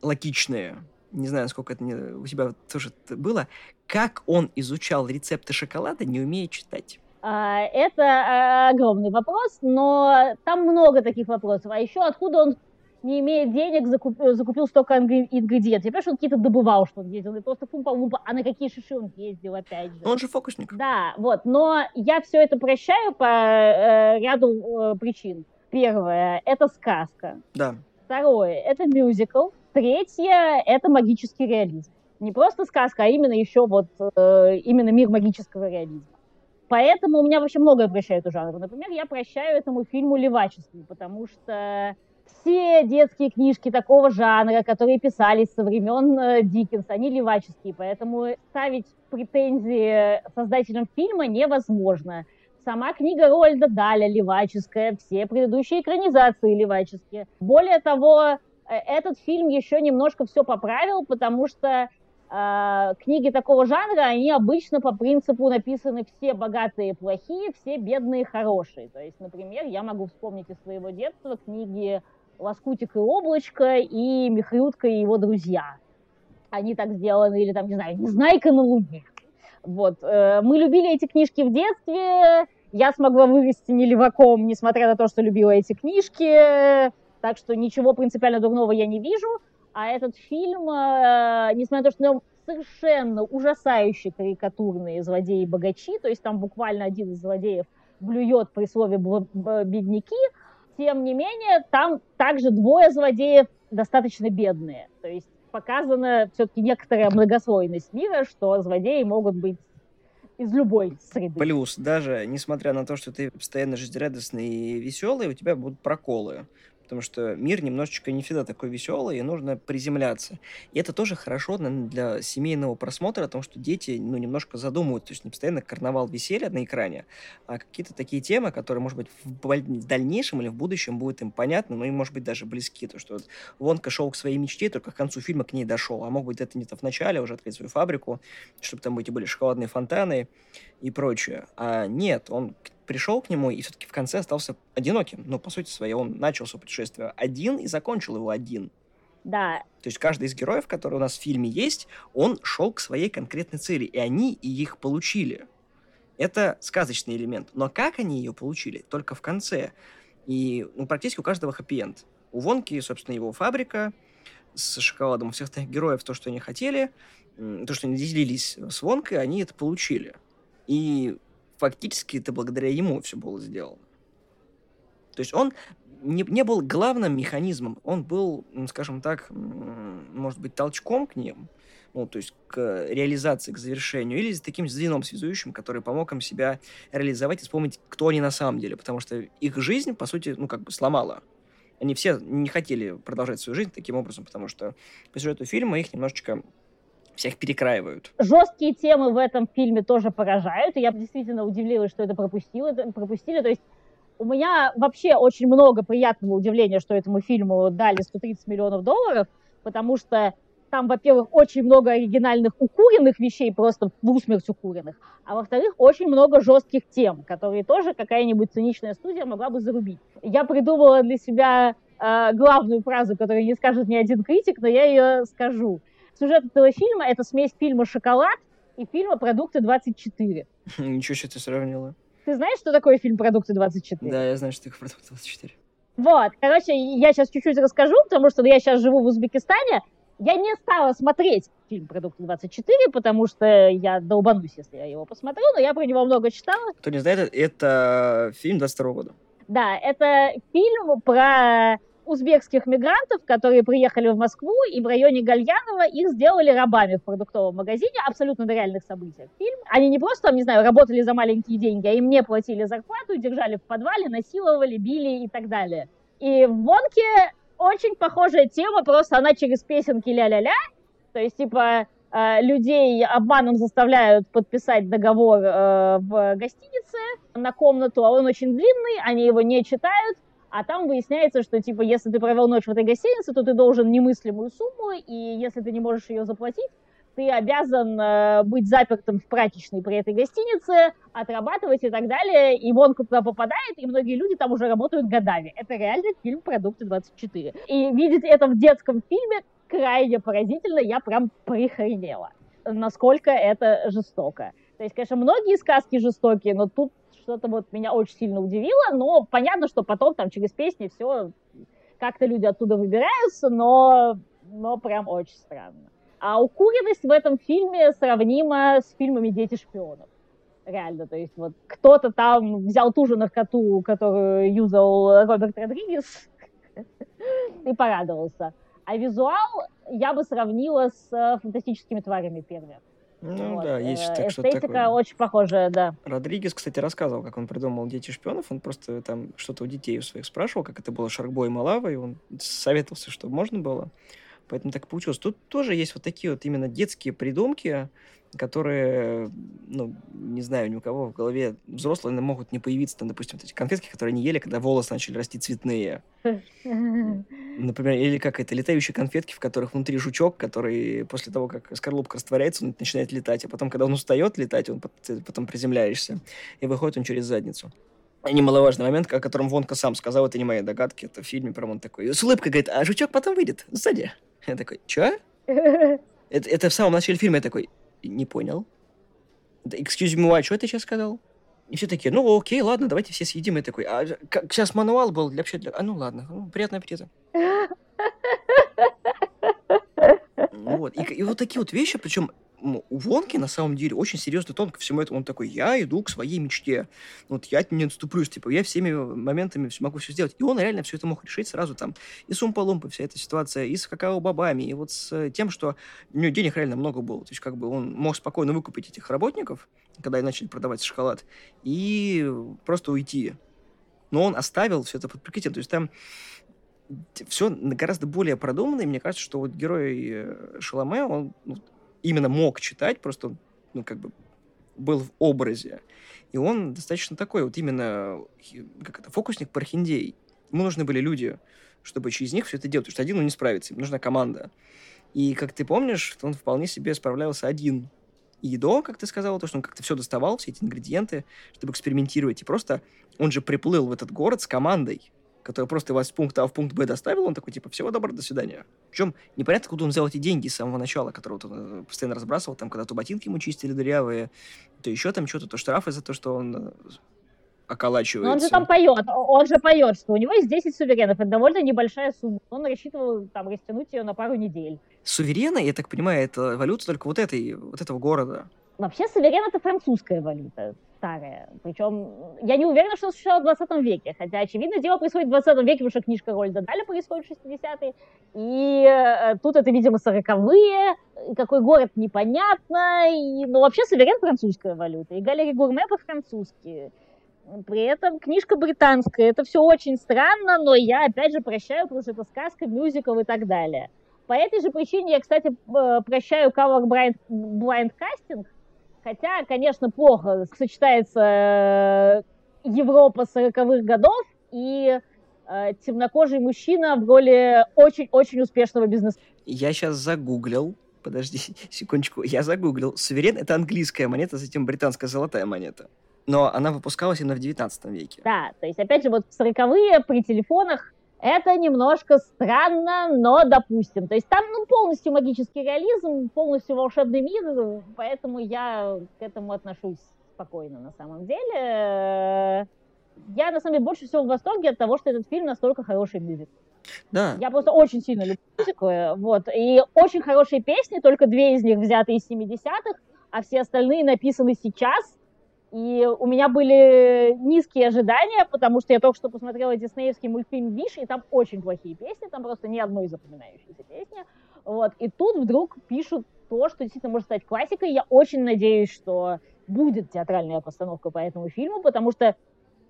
Speaker 1: логичные не знаю, сколько это у тебя тоже было, как он изучал рецепты шоколада, не умея читать?
Speaker 2: А, это а, огромный вопрос, но там много таких вопросов. А еще откуда он не имея денег, закупил, закупил столько ингредиентов. Я понимаю, что он какие-то добывал, что он ездил, и просто фумпа-лумпа, а на какие шиши он ездил, опять же.
Speaker 1: Он же фокусник.
Speaker 2: Да, вот, но я все это прощаю по э, ряду э, причин. Первое, это сказка.
Speaker 1: Да.
Speaker 2: Второе, это мюзикл. Третье — это магический реализм. Не просто сказка, а именно еще вот э, именно мир магического реализма. Поэтому у меня вообще многое прощают у жанра. Например, я прощаю этому фильму левачеству, потому что все детские книжки такого жанра, которые писались со времен э, Диккенса, они леваческие, поэтому ставить претензии создателям фильма невозможно. Сама книга Рольда Даля леваческая, все предыдущие экранизации леваческие. Более того, этот фильм еще немножко все поправил, потому что э, книги такого жанра, они обычно по принципу написаны все богатые плохие, все бедные хорошие. То есть, например, я могу вспомнить из своего детства книги «Лоскутик и облачко» и «Михрютка и его друзья». Они так сделаны, или там, не знаю, «Незнайка на луне». Вот. Э, мы любили эти книжки в детстве, я смогла вырасти не леваком, несмотря на то, что любила эти книжки, так что ничего принципиально дурного я не вижу. А этот фильм, э, несмотря на то, что он совершенно ужасающе карикатурные злодеи-богачи, то есть там буквально один из злодеев блюет при слове «бедняки», тем не менее, там также двое злодеев достаточно бедные. То есть показана все-таки некоторая многослойность мира, что злодеи могут быть из любой среды.
Speaker 1: Плюс, даже несмотря на то, что ты постоянно жизнерадостный и веселый, у тебя будут проколы потому что мир немножечко не всегда такой веселый, и нужно приземляться. И это тоже хорошо для семейного просмотра, потому что дети, ну, немножко задумывают, то есть не постоянно карнавал веселья на экране, а какие-то такие темы, которые, может быть, в дальнейшем или в будущем будут им понятны, ну, и, может быть, даже близки. То, что вот Вонка шел к своей мечте, только к концу фильма к ней дошел, а мог быть это не-то в начале, уже открыть свою фабрику, чтобы там эти были шоколадные фонтаны и прочее. А нет, он пришел к нему и все-таки в конце остался одиноким. Ну, по сути своей, он начал свое путешествие один и закончил его один.
Speaker 2: Да.
Speaker 1: То есть каждый из героев, которые у нас в фильме есть, он шел к своей конкретной цели, и они и их получили. Это сказочный элемент. Но как они ее получили? Только в конце. И ну, практически у каждого хэппи-энд. У Вонки, собственно, его фабрика с шоколадом. У всех героев то, что они хотели, то, что они делились с Вонкой, они это получили. И фактически это благодаря ему все было сделано. То есть он не, не был главным механизмом, он был, скажем так, может быть, толчком к ним, ну, то есть к реализации, к завершению, или таким звеном связующим, который помог им себя реализовать и вспомнить, кто они на самом деле, потому что их жизнь, по сути, ну, как бы сломала. Они все не хотели продолжать свою жизнь таким образом, потому что по сюжету фильма их немножечко всех перекраивают.
Speaker 2: Жесткие темы в этом фильме тоже поражают, и я действительно удивилась, что это пропустила, пропустили. То есть у меня вообще очень много приятного удивления, что этому фильму дали 130 миллионов долларов, потому что там, во-первых, очень много оригинальных укуренных вещей, просто в усмерть укуренных, а во-вторых, очень много жестких тем, которые тоже какая-нибудь циничная студия могла бы зарубить. Я придумала для себя э, главную фразу, которую не скажет ни один критик, но я ее скажу – Сюжет этого фильма — это смесь фильма «Шоколад» и фильма «Продукты 24».
Speaker 1: Ничего себе ты сравнила.
Speaker 2: Ты знаешь, что такое фильм «Продукты 24»?
Speaker 1: Да, я знаю, что такое «Продукты 24».
Speaker 2: Вот, короче, я сейчас чуть-чуть расскажу, потому что я сейчас живу в Узбекистане. Я не стала смотреть фильм «Продукты 24», потому что я долбанусь, если я его посмотрю, но я про него много читала.
Speaker 1: Кто не знает, это фильм 22 года.
Speaker 2: Да, это фильм про узбекских мигрантов, которые приехали в Москву, и в районе Гальянова их сделали рабами в продуктовом магазине, абсолютно на реальных событиях. Фильм. Они не просто, там, не знаю, работали за маленькие деньги, а им не платили зарплату, держали в подвале, насиловали, били и так далее. И в Вонке очень похожая тема, просто она через песенки ля-ля-ля, то есть, типа, э, людей обманом заставляют подписать договор э, в гостинице на комнату, а он очень длинный, они его не читают, а там выясняется, что, типа, если ты провел ночь в этой гостинице, то ты должен немыслимую сумму, и если ты не можешь ее заплатить, ты обязан э, быть запертым в прачечной при этой гостинице, отрабатывать и так далее. И Вонка туда попадает, и многие люди там уже работают годами. Это реально фильм «Продукты 24». И видеть это в детском фильме крайне поразительно. Я прям прихренела, насколько это жестоко. Есть, конечно, многие сказки жестокие, но тут что-то вот меня очень сильно удивило, но понятно, что потом там через песни все, как-то люди оттуда выбираются, но, но прям очень странно. А укуренность в этом фильме сравнима с фильмами «Дети шпионов». Реально, то есть вот кто-то там взял ту же наркоту, которую юзал Роберт Родригес, и порадовался. А визуал я бы сравнила с фантастическими тварями первыми.
Speaker 1: Ну вот. да, есть
Speaker 2: э,
Speaker 1: так,
Speaker 2: что Эстетика
Speaker 1: такое.
Speaker 2: очень похожая, да.
Speaker 1: Родригес, кстати, рассказывал, как он придумал «Дети шпионов». Он просто там что-то у детей у своих спрашивал, как это было Шаркбой и Малава, и он советовался, что можно было. Поэтому так получилось. Тут тоже есть вот такие вот именно детские придумки, которые, ну, не знаю, ни у кого в голове взрослые могут не появиться. Там, допустим, вот эти конфетки, которые они ели, когда волосы начали расти цветные. Например, или как это, летающие конфетки, в которых внутри жучок, который после того, как скорлупка растворяется, он начинает летать. А потом, когда он устает летать, он потом приземляешься, и выходит он через задницу. Немаловажный момент, о котором Вонка сам сказал, это не мои догадки, это в фильме, прям он такой, с улыбкой говорит, а жучок потом выйдет, сзади. Я такой, чё? Это, это в самом начале фильма я такой, не понял. Excuse me, why, что ты сейчас сказал? И все такие, ну окей, ладно, давайте все съедим. И такой, а как, сейчас мануал был для вообще для... А ну ладно, ну, приятного аппетита. Вот. И, и вот такие вот вещи, причем у Вонки на самом деле очень серьезный тон ко всему этому. Он такой, я иду к своей мечте. Вот я не отступлюсь, типа, я всеми моментами могу все сделать. И он реально все это мог решить сразу там. И с Умпа-Лумпа вся эта ситуация, и с какао-бобами, и вот с тем, что у него денег реально много было. То есть как бы он мог спокойно выкупить этих работников, когда они начали продавать шоколад, и просто уйти. Но он оставил все это под прикрытием. То есть там все гораздо более продуманно, и мне кажется, что вот герой э, Шаломе, он ну, именно мог читать, просто, ну, как бы был в образе. И он достаточно такой вот именно, как это, фокусник пархиндей. Ему нужны были люди, чтобы через них все это делать, потому что один он не справится, ему нужна команда. И, как ты помнишь, он вполне себе справлялся один. И до, как ты сказал, то, что он как-то все доставал, все эти ингредиенты, чтобы экспериментировать. И просто он же приплыл в этот город с командой который просто вас с пункта А в пункт Б доставил, он такой, типа, всего доброго, до свидания. Причем непонятно, куда он взял эти деньги с самого начала, которые вот он э, постоянно разбрасывал, там, когда то ботинки ему чистили дырявые, то еще там что-то, то штрафы за то, что он э, околачивается. Но
Speaker 2: он же там поет, он же поет, что у него есть 10 суверенов, это довольно небольшая сумма. Он рассчитывал там растянуть ее на пару недель.
Speaker 1: Суверены, я так понимаю, это валюта только вот этой, вот этого города.
Speaker 2: Вообще суверен это французская валюта старая. Причем я не уверена, что она существовала в 20 веке, хотя, очевидно, дело происходит в 20 веке, потому что книжка Рольда Даля происходит в 60-е, и э, тут это, видимо, 40-е, какой город непонятно, и, ну, вообще суверен французская валюта, и галерей гурме по-французски. При этом книжка британская, это все очень странно, но я, опять же, прощаю, потому что это сказка, мюзикл и так далее. По этой же причине я, кстати, э, прощаю Color Blind, Casting, Хотя, конечно, плохо сочетается э, Европа 40-х годов и э, темнокожий мужчина в роли очень-очень успешного бизнеса.
Speaker 1: Я сейчас загуглил, подожди секундочку, я загуглил. Суверен — это английская монета, затем британская золотая монета. Но она выпускалась именно в 19 веке.
Speaker 2: Да, то есть, опять же, вот в 40-е при телефонах это немножко странно, но допустим. То есть там ну, полностью магический реализм, полностью волшебный мир, поэтому я к этому отношусь спокойно на самом деле. Я, на самом деле, больше всего в восторге от того, что этот фильм настолько хороший мюзик.
Speaker 1: Да.
Speaker 2: Я просто очень сильно люблю музыку, вот, и очень хорошие песни, только две из них взяты из 70-х, а все остальные написаны сейчас, и у меня были низкие ожидания, потому что я только что посмотрела диснеевский мультфильм «Виш», и там очень плохие песни, там просто ни одной запоминающейся песни. Вот. И тут вдруг пишут то, что действительно может стать классикой. Я очень надеюсь, что будет театральная постановка по этому фильму, потому что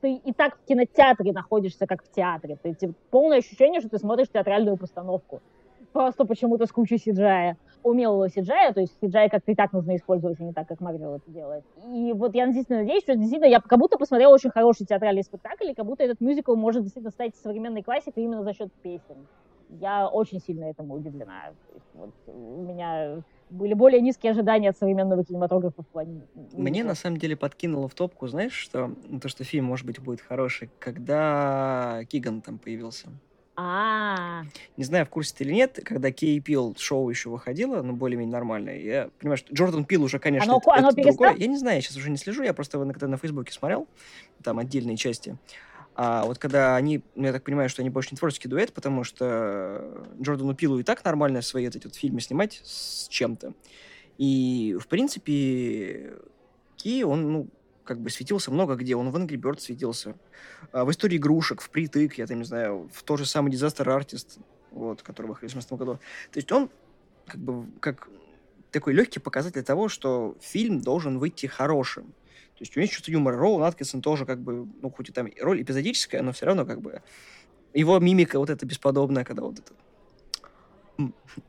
Speaker 2: ты и так в кинотеатре находишься, как в театре. Ты, ты полное ощущение, что ты смотришь театральную постановку. Просто почему-то с кучей сиджая умелого CGI, то есть CGI как-то и так нужно использовать, а не так, как Марвел это делает. И вот я действительно надеюсь, что действительно я как будто посмотрела очень хороший театральный спектакль, и как будто этот мюзикл может действительно стать современной классикой именно за счет песен. Я очень сильно этому удивлена. Вот, у меня были более низкие ожидания от современного кинематографа в плане...
Speaker 1: Мне на самом деле подкинуло в топку, знаешь, что то, что фильм, может быть, будет хороший, когда Киган там появился.
Speaker 2: А,
Speaker 1: Не знаю, в курсе ты или нет, когда Кей Пил шоу еще выходило, ну, более-менее нормальное, я понимаю, что Джордан Пил уже, конечно,
Speaker 2: Оно-
Speaker 1: это,
Speaker 2: оно
Speaker 1: это другое. Я не знаю, я сейчас уже не слежу, я просто его когда на Фейсбуке смотрел, там отдельные части. А вот когда они, ну, я так понимаю, что они больше не творческий дуэт, потому что Джордану Пилу и так нормально свои эти вот фильмы снимать с чем-то. И, в принципе, Ки, он, ну, как бы светился много где. Он в Angry Birds светился, а, в истории игрушек, в притык, я там не знаю, в тот же самый Disaster Artist, вот, который выходил в 2017 году. То есть он как бы как такой легкий показатель того, что фильм должен выйти хорошим. То есть у него есть чувство юмора. Роуэн Аткинсон тоже как бы, ну, хоть и там роль эпизодическая, но все равно как бы его мимика вот эта бесподобная, когда вот это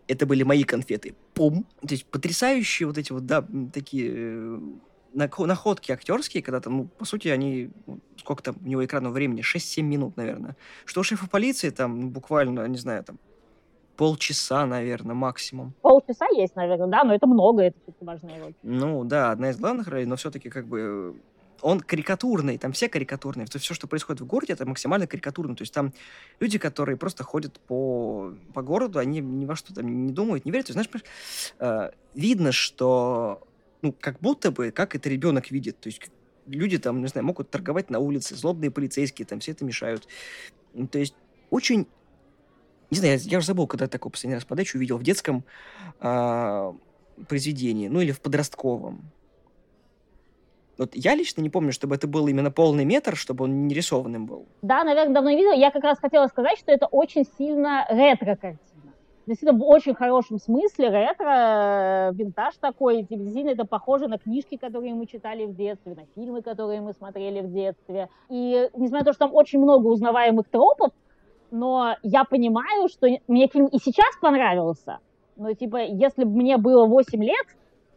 Speaker 1: Это были мои конфеты. Пум. То есть потрясающие вот эти вот, да, такие э, находки актерские, когда там, ну, по сути, они, ну, сколько там у него экранного времени, 6-7 минут, наверное. Что у шефа полиции там ну, буквально, не знаю, там полчаса, наверное, максимум.
Speaker 2: Полчаса есть, наверное, да, но это много, это все-таки важная роль.
Speaker 1: Ну, да, одна из главных ролей, но все-таки как бы он карикатурный, там все карикатурные. То есть все, что происходит в городе, это максимально карикатурно. То есть там люди, которые просто ходят по, по городу, они ни во что там не думают, не верят. То есть, знаешь, э, видно, что ну, как будто бы, как это ребенок видит. То есть люди там, не знаю, могут торговать на улице, злобные полицейские там все это мешают. То есть очень... Не знаю, я, я уже забыл, когда такой последний раз подачу увидел в детском э, произведении, ну или в подростковом. Вот я лично не помню, чтобы это был именно полный метр, чтобы он не рисованным был.
Speaker 2: Да, наверное, давно не видел. Я как раз хотела сказать, что это очень сильно ретро-картина действительно в очень хорошем смысле ретро, винтаж такой, действительно это похоже на книжки, которые мы читали в детстве, на фильмы, которые мы смотрели в детстве. И несмотря на то, что там очень много узнаваемых тропов, но я понимаю, что мне фильм и сейчас понравился, но типа, если бы мне было 8 лет,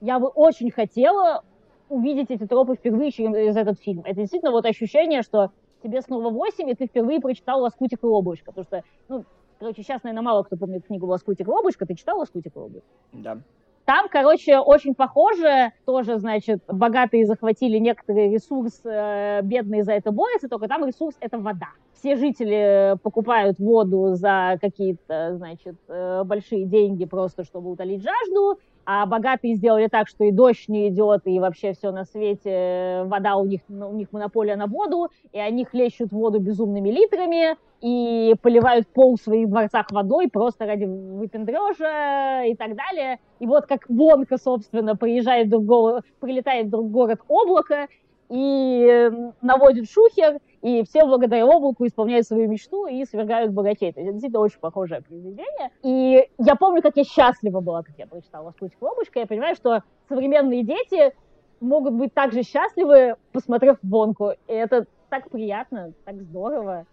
Speaker 2: я бы очень хотела увидеть эти тропы впервые через этот фильм. Это действительно вот ощущение, что тебе снова 8, и ты впервые прочитал «Лоскутик и облачко», потому что, ну, Короче, сейчас, наверное, мало кто помнит книгу «Лоскутик Лобочка». Ты читал «Лоскутик Лобочка»?
Speaker 1: Да.
Speaker 2: Там, короче, очень похоже, тоже, значит, богатые захватили некоторые ресурсы, э, бедные за это борются, только там ресурс — это вода. Все жители покупают воду за какие-то, значит, э, большие деньги просто, чтобы утолить жажду, а богатые сделали так, что и дождь не идет, и вообще все на свете, вода у них, у них монополия на воду, и они хлещут воду безумными литрами, и поливают пол в своих дворцах водой просто ради выпендрежа и так далее. И вот как Вонка, собственно, приезжает в другого, прилетает в другой город облако, и наводит шухер, и все благодаря облаку исполняют свою мечту и свергают богатей. Это действительно очень похожее произведение. И я помню, как я счастлива была, как я прочитала «Лоскутик Лобушка». Я понимаю, что современные дети могут быть также счастливы, посмотрев Вонку. И это так приятно, так здорово.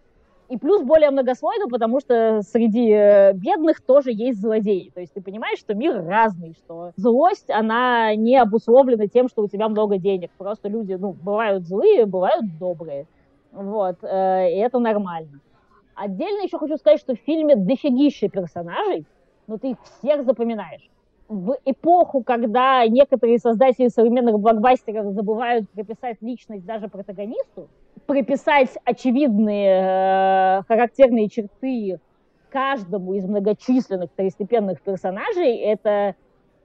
Speaker 2: И плюс более многослойно, потому что среди э, бедных тоже есть злодеи. То есть ты понимаешь, что мир разный, что злость, она не обусловлена тем, что у тебя много денег. Просто люди, ну, бывают злые, бывают добрые. Вот, э, и это нормально. Отдельно еще хочу сказать, что в фильме дофигища персонажей, но ты их всех запоминаешь. В эпоху, когда некоторые создатели современных блокбастеров забывают приписать личность даже протагонисту, приписать очевидные э, характерные черты каждому из многочисленных второстепенных персонажей, это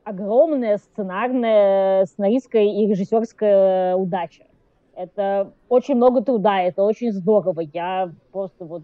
Speaker 2: огромная сценарная, сценаристская и режиссерская удача. Это очень много труда, это очень здорово. Я просто вот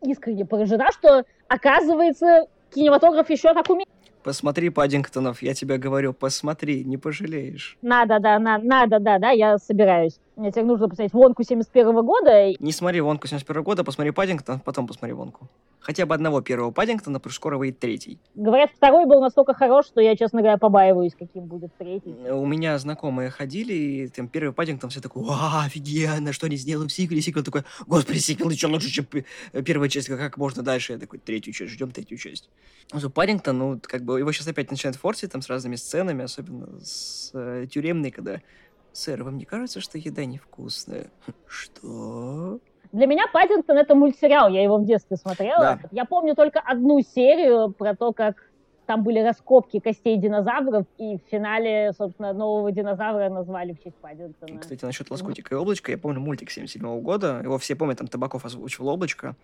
Speaker 2: искренне поражена, что, оказывается, кинематограф еще так умеет.
Speaker 1: Посмотри Паддингтонов, я тебе говорю, посмотри, не пожалеешь.
Speaker 2: Надо, да, на, надо, да, да, я собираюсь. Мне теперь нужно посмотреть «Вонку» 71 года.
Speaker 1: Не смотри «Вонку» 71 года, посмотри «Паддингтон», потом посмотри «Вонку». Хотя бы одного первого Паддингтона, потому что скоро выйдет третий.
Speaker 2: Говорят, второй был настолько хорош, что я, честно говоря, побаиваюсь, каким будет третий.
Speaker 1: У меня знакомые ходили, и там первый Паддингтон все такой, вау, офигенно, что они сделали в сиквеле? Сиквел такой, господи, сиквел еще лучше, чем первая часть, как можно дальше? Я такой, третью часть, ждем третью часть. Ну, Паддингтон, ну, как бы, его сейчас опять начинают форсить там с разными сценами, особенно с э, тюремной, когда «Сэр, вам не кажется, что еда невкусная?» «Что?»
Speaker 2: Для меня Паддингтон это мультсериал, я его в детстве смотрела. Да. Я помню только одну серию про то, как там были раскопки костей динозавров, и в финале, собственно, нового динозавра назвали в честь Паддингтона.
Speaker 1: Кстати, насчет «Лоскутика и облачка», я помню мультик 77 года, его все помнят, там Табаков озвучивал «Облачко».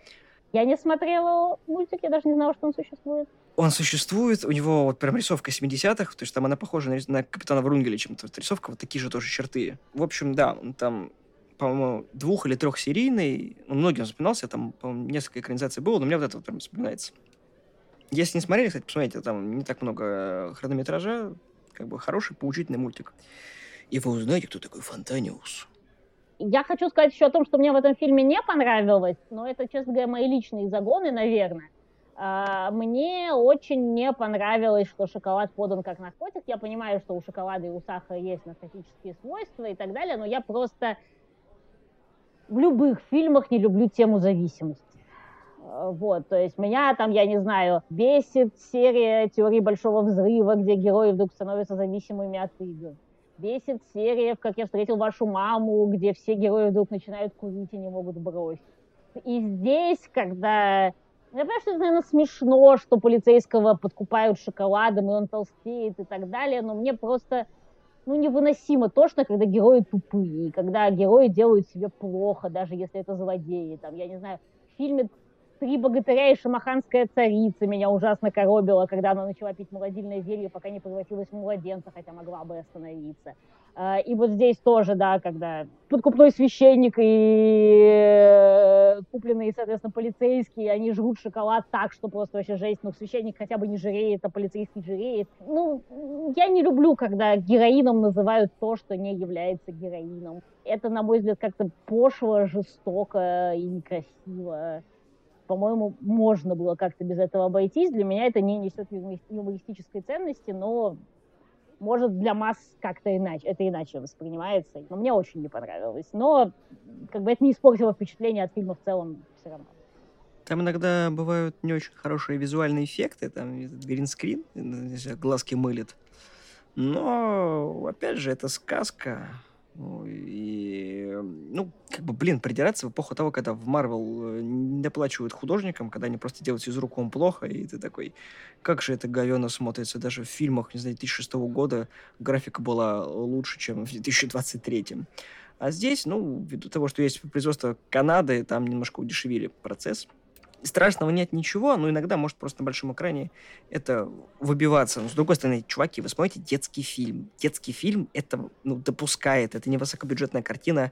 Speaker 2: Я не смотрела мультик, я даже не знала, что он существует.
Speaker 1: Он существует, у него вот прям рисовка 70-х, то есть там она похожа на, на Капитана Врунгеля чем-то. Рисовка вот такие же тоже черты. В общем, да, он там по-моему, двух- или трехсерийный. Ну, многим вспоминался, там, по-моему, несколько экранизаций было, но мне вот это вот прям вспоминается. Если не смотрели, кстати, посмотрите, там не так много хронометража, как бы хороший, поучительный мультик. И вы узнаете, кто такой Фонтаниус.
Speaker 2: Я хочу сказать еще о том, что мне в этом фильме не понравилось, но это, честно говоря, мои личные загоны, наверное. А, мне очень не понравилось, что шоколад подан как наркотик. Я понимаю, что у шоколада и у сахара есть наркотические свойства и так далее, но я просто в любых фильмах не люблю тему зависимости. Э, вот, то есть меня там, я не знаю, бесит серия теории Большого Взрыва, где герои вдруг становятся зависимыми от игр. Бесит серия «Как я встретил вашу маму», где все герои вдруг начинают курить и не могут бросить. И здесь, когда... Я понимаю, что это, наверное, смешно, что полицейского подкупают шоколадом, и он толстеет и так далее, но мне просто ну, невыносимо тошно, когда герои тупые, когда герои делают себе плохо, даже если это злодеи. Там, я не знаю, в фильме «Три богатыря и шамаханская царица» меня ужасно коробила, когда она начала пить молодильное зелье, пока не превратилась в младенца, хотя могла бы остановиться. А, и вот здесь тоже, да, когда подкупной священник и э, купленные, соответственно, полицейские, они жрут шоколад так, что просто вообще жесть. Ну, священник хотя бы не жиреет, а полицейский жиреет. Ну, я не люблю, когда героином называют то, что не является героином. Это, на мой взгляд, как-то пошло, жестоко и некрасиво по-моему, можно было как-то без этого обойтись. Для меня это не несет юмористической ценности, но может, для масс как-то иначе, это иначе воспринимается. Но мне очень не понравилось. Но как бы это не испортило впечатление от фильма в целом все равно.
Speaker 1: Там иногда бывают не очень хорошие визуальные эффекты, там гринскрин, глазки мылит. Но, опять же, это сказка. И, ну, как бы, блин, придираться в эпоху того, когда в Марвел э, не доплачивают художникам, когда они просто делают из рук он плохо, и ты такой, как же это говенно смотрится. Даже в фильмах, не знаю, 2006 года графика была лучше, чем в 2023. А здесь, ну, ввиду того, что есть производство Канады, там немножко удешевили процесс страшного нет ничего, но иногда может просто на большом экране это выбиваться. Но с другой стороны, чуваки, вы смотрите детский фильм. Детский фильм это ну, допускает, это не высокобюджетная картина,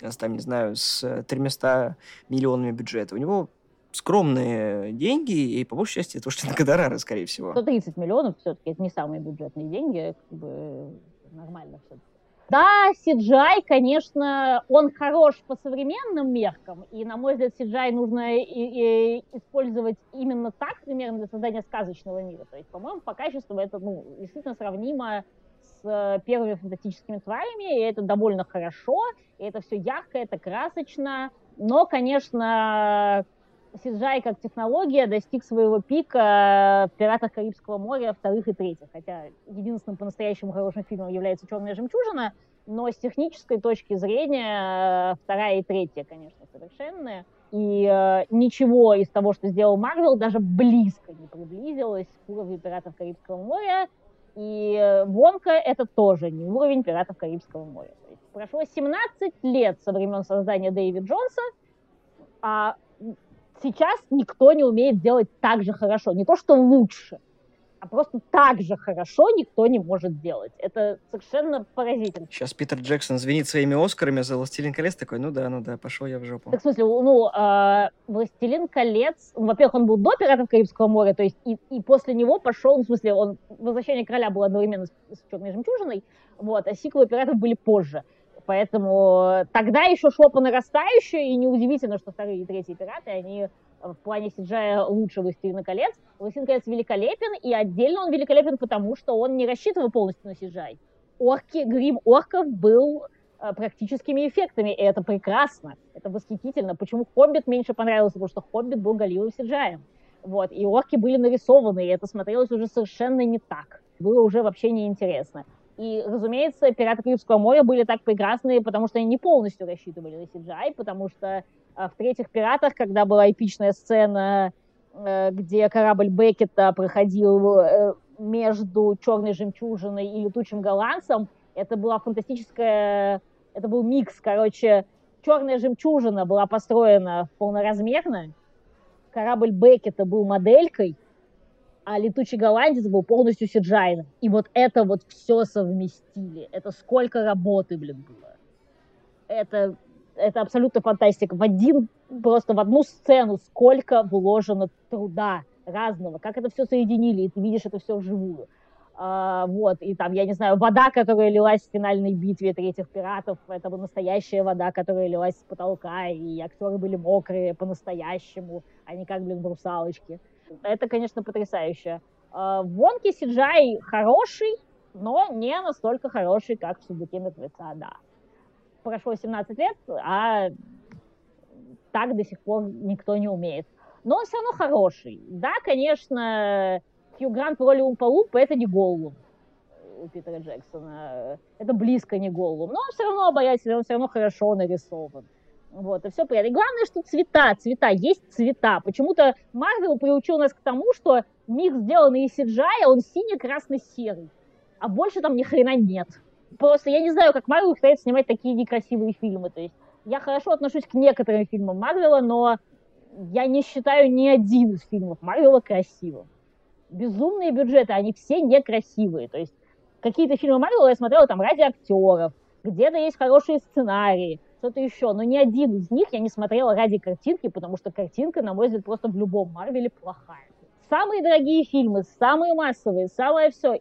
Speaker 1: с, там, не знаю, с 300 миллионами бюджета. У него скромные деньги, и по большей части это уж на гонорары, скорее всего.
Speaker 2: 130 миллионов все-таки, это не самые бюджетные деньги, как бы нормально все-таки. Да, CGI, конечно, он хорош по современным меркам, и, на мой взгляд, CGI нужно и, и использовать именно так, примерно, для создания сказочного мира. То есть, по-моему, по качеству это ну, действительно сравнимо с э, первыми фантастическими тварями, и это довольно хорошо, и это все ярко, это красочно, но, конечно, CGI как технология достиг своего пика в «Пиратах Карибского моря» вторых и третьих, хотя единственным по-настоящему хорошим фильмом является «Черная жемчужина», но с технической точки зрения э, вторая и третья, конечно, совершенные. И э, ничего из того, что сделал Марвел, даже близко не приблизилось к уровню «Пиратов Карибского моря», и э, Вонка — это тоже не уровень «Пиратов Карибского моря». Прошло 17 лет со времен создания Дэвида Джонса, а сейчас никто не умеет делать так же хорошо. Не то, что лучше, а просто так же хорошо никто не может делать. Это совершенно поразительно.
Speaker 1: Сейчас Питер Джексон звенит своими Оскарами за «Властелин колец», такой, ну да, ну да, пошел я в жопу.
Speaker 2: Так, в смысле, ну, э, «Властелин колец», ну, во-первых, он был до «Пиратов Карибского моря», то есть и, и после него пошел, ну, в смысле, он «Возвращение короля» было одновременно с, с «Черной жемчужиной», вот, а сиквелы «Пиратов» были позже. Поэтому тогда еще шло по нарастающей, и неудивительно, что вторые и третьи пираты, они в плане CGI лучше «Властелина колец». «Властелин колец» великолепен, и отдельно он великолепен, потому что он не рассчитывал полностью на CGI. Орки, грим орков был э, практическими эффектами, и это прекрасно, это восхитительно. Почему «Хоббит» меньше понравился? Потому что «Хоббит» был галиловым CGI. Вот, и орки были нарисованы, и это смотрелось уже совершенно не так. Было уже вообще неинтересно. И, разумеется, «Пираты Карибского моря» были так прекрасны, потому что они не полностью рассчитывали на CGI, потому что а в «Третьих пиратах», когда была эпичная сцена, э, где корабль Беккета проходил э, между черной жемчужиной и летучим голландцем, это была фантастическая... Это был микс, короче, черная жемчужина была построена полноразмерно, корабль Беккета был моделькой, а летучий голландец был полностью сиджайном. И вот это вот все совместили. Это сколько работы, блин, было. Это это абсолютно фантастика. В один, просто в одну сцену сколько вложено труда разного, как это все соединили, и ты видишь это все вживую. А, вот, и там, я не знаю, вода, которая лилась в финальной битве третьих пиратов, это была настоящая вода, которая лилась с потолка, и актеры были мокрые по-настоящему, а не как, блин, брусалочки. Это, конечно, потрясающе. А, в Вонке CGI хороший, но не настолько хороший, как в «Сундуке мертвеца», да прошло 17 лет, а так до сих пор никто не умеет. но он все равно хороший. Да, конечно, Хью Грант в роли Умпа-Лумпа это не Голлум у Питера Джексона. Это близко не Голлум. Но он все равно обаятельный, он все равно хорошо нарисован. Вот, и все приятно. И главное, что цвета, цвета, есть цвета. Почему-то Марвел приучил нас к тому, что микс, сделанный из CGI, он синий-красно-серый. А больше там ни хрена нет. Просто я не знаю, как Марвел пытается снимать такие некрасивые фильмы. То есть я хорошо отношусь к некоторым фильмам Марвела, но я не считаю ни один из фильмов Марвела красивым. Безумные бюджеты, они все некрасивые. То есть какие-то фильмы Марвела я смотрела там ради актеров, где-то есть хорошие сценарии, что-то еще. Но ни один из них я не смотрела ради картинки, потому что картинка, на мой взгляд, просто в любом Марвеле плохая. Самые дорогие фильмы, самые массовые, самое все,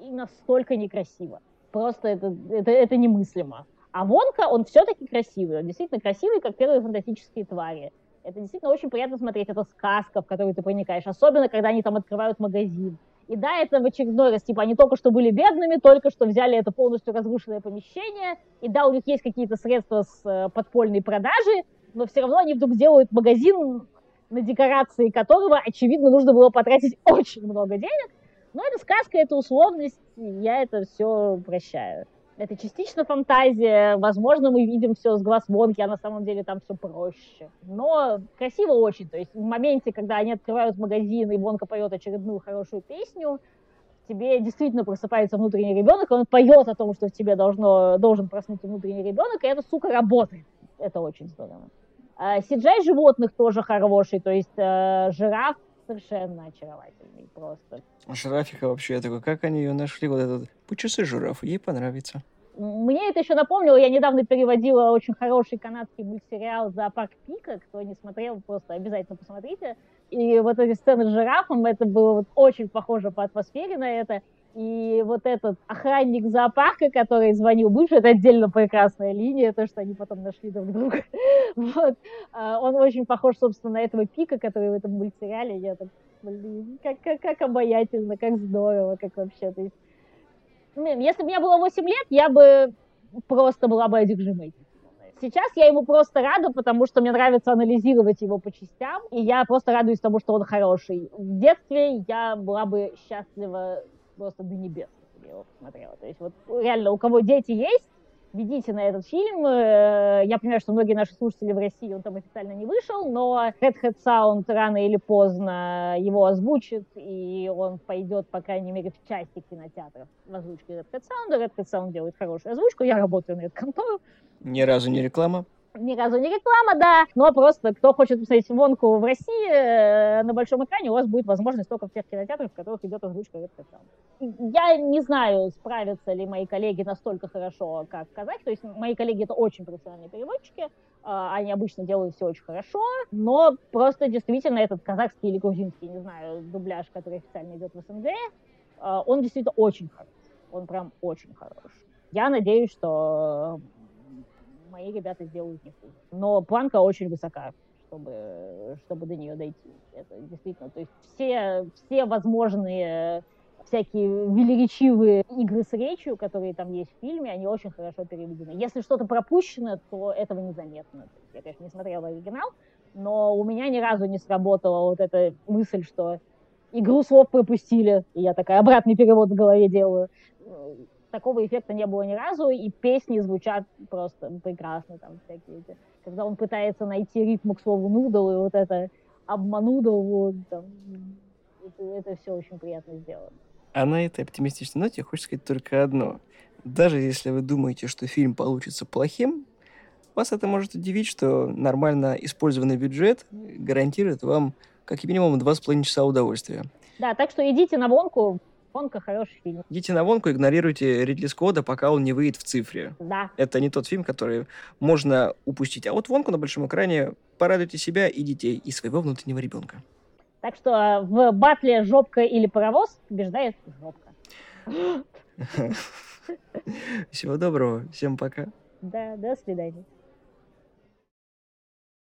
Speaker 2: и настолько некрасиво. Просто это, это, это немыслимо. А Вонка, он все-таки красивый. Он действительно красивый, как первые фантастические твари. Это действительно очень приятно смотреть. Это сказка, в которую ты проникаешь. Особенно, когда они там открывают магазин. И да, это в очередной раз, типа, они только что были бедными, только что взяли это полностью разрушенное помещение, и да, у них есть какие-то средства с э, подпольной продажи, но все равно они вдруг делают магазин, на декорации которого, очевидно, нужно было потратить очень много денег. Но это сказка, это условность, я это все прощаю. Это частично фантазия. Возможно, мы видим все с глаз Вонки, а на самом деле там все проще. Но красиво очень. То есть в моменте, когда они открывают магазин, и Вонка поет очередную хорошую песню, тебе действительно просыпается внутренний ребенок, он поет о том, что в тебе должно, должен проснуться внутренний ребенок, и это, сука, работает. Это очень здорово. Сиджай животных тоже хороший, то есть э, жираф совершенно очаровательный просто.
Speaker 1: Жирафика вообще, я такой, как они ее нашли, вот этот почасы жираф, ей понравится.
Speaker 2: Мне это еще напомнило, я недавно переводила очень хороший канадский мультсериал «Зоопарк Пика». Кто не смотрел, просто обязательно посмотрите. И вот эти сцены с жирафом, это было вот очень похоже по атмосфере на это. И вот этот охранник зоопарка, который звонил бывший, это отдельно прекрасная линия, то, что они потом нашли друг друга. Вот. А, он очень похож, собственно, на этого пика, который в этом мультсериале. Я так, блин, как, как, как обаятельно, как здорово, как вообще. То есть, если бы мне было 8 лет, я бы просто была бы одержимой. Сейчас я ему просто рада, потому что мне нравится анализировать его по частям, и я просто радуюсь тому, что он хороший. В детстве я была бы счастлива просто до небес, я его посмотрела. То есть вот реально, у кого дети есть, ведите на этот фильм. Э, я понимаю, что многие наши слушатели в России, он там официально не вышел, но Red Hat Sound рано или поздно его озвучит, и он пойдет, по крайней мере, в части кинотеатров в озвучке Red Hat Sound. Red Hat Sound делает хорошую озвучку, я работаю на эту контору.
Speaker 1: Ни разу не реклама?
Speaker 2: Ни разу не реклама, да, но просто кто хочет посмотреть Вонку в России э, на большом экране, у вас будет возможность только в тех кинотеатрах, в которых идет озвучка Red Я не знаю, справятся ли мои коллеги настолько хорошо, как казахи, то есть мои коллеги это очень профессиональные переводчики, а, они обычно делают все очень хорошо, но просто действительно этот казахский или грузинский, не знаю, дубляж, который официально идет в СНГ, а, он действительно очень хорош, он прям очень хорош. Я надеюсь, что мои ребята сделают не хуже. Но планка очень высока, чтобы, чтобы до нее дойти. Это действительно, то есть все, все возможные всякие велеречивые игры с речью, которые там есть в фильме, они очень хорошо переведены. Если что-то пропущено, то этого незаметно. Я, конечно, не смотрела оригинал, но у меня ни разу не сработала вот эта мысль, что игру слов пропустили, и я такая обратный перевод в голове делаю такого эффекта не было ни разу, и песни звучат просто прекрасно, там всякие эти. Когда он пытается найти ритм к слову нудл, и вот это обманудл, вот, там, это, это все очень приятно сделано.
Speaker 1: А на этой оптимистичной ноте хочется сказать только одно. Даже если вы думаете, что фильм получится плохим, вас это может удивить, что нормально использованный бюджет гарантирует вам как минимум два с половиной часа удовольствия.
Speaker 2: Да, так что идите на вонку, Вонка хороший фильм.
Speaker 1: Идите на Вонку, игнорируйте Ридли Скотта, пока он не выйдет в цифре.
Speaker 2: Да.
Speaker 1: Это не тот фильм, который можно упустить. А вот Вонку на большом экране порадуйте себя и детей, и своего внутреннего ребенка.
Speaker 2: Так что э, в батле жопка или паровоз побеждает жопка.
Speaker 1: Всего доброго. Всем пока.
Speaker 2: Да, до свидания.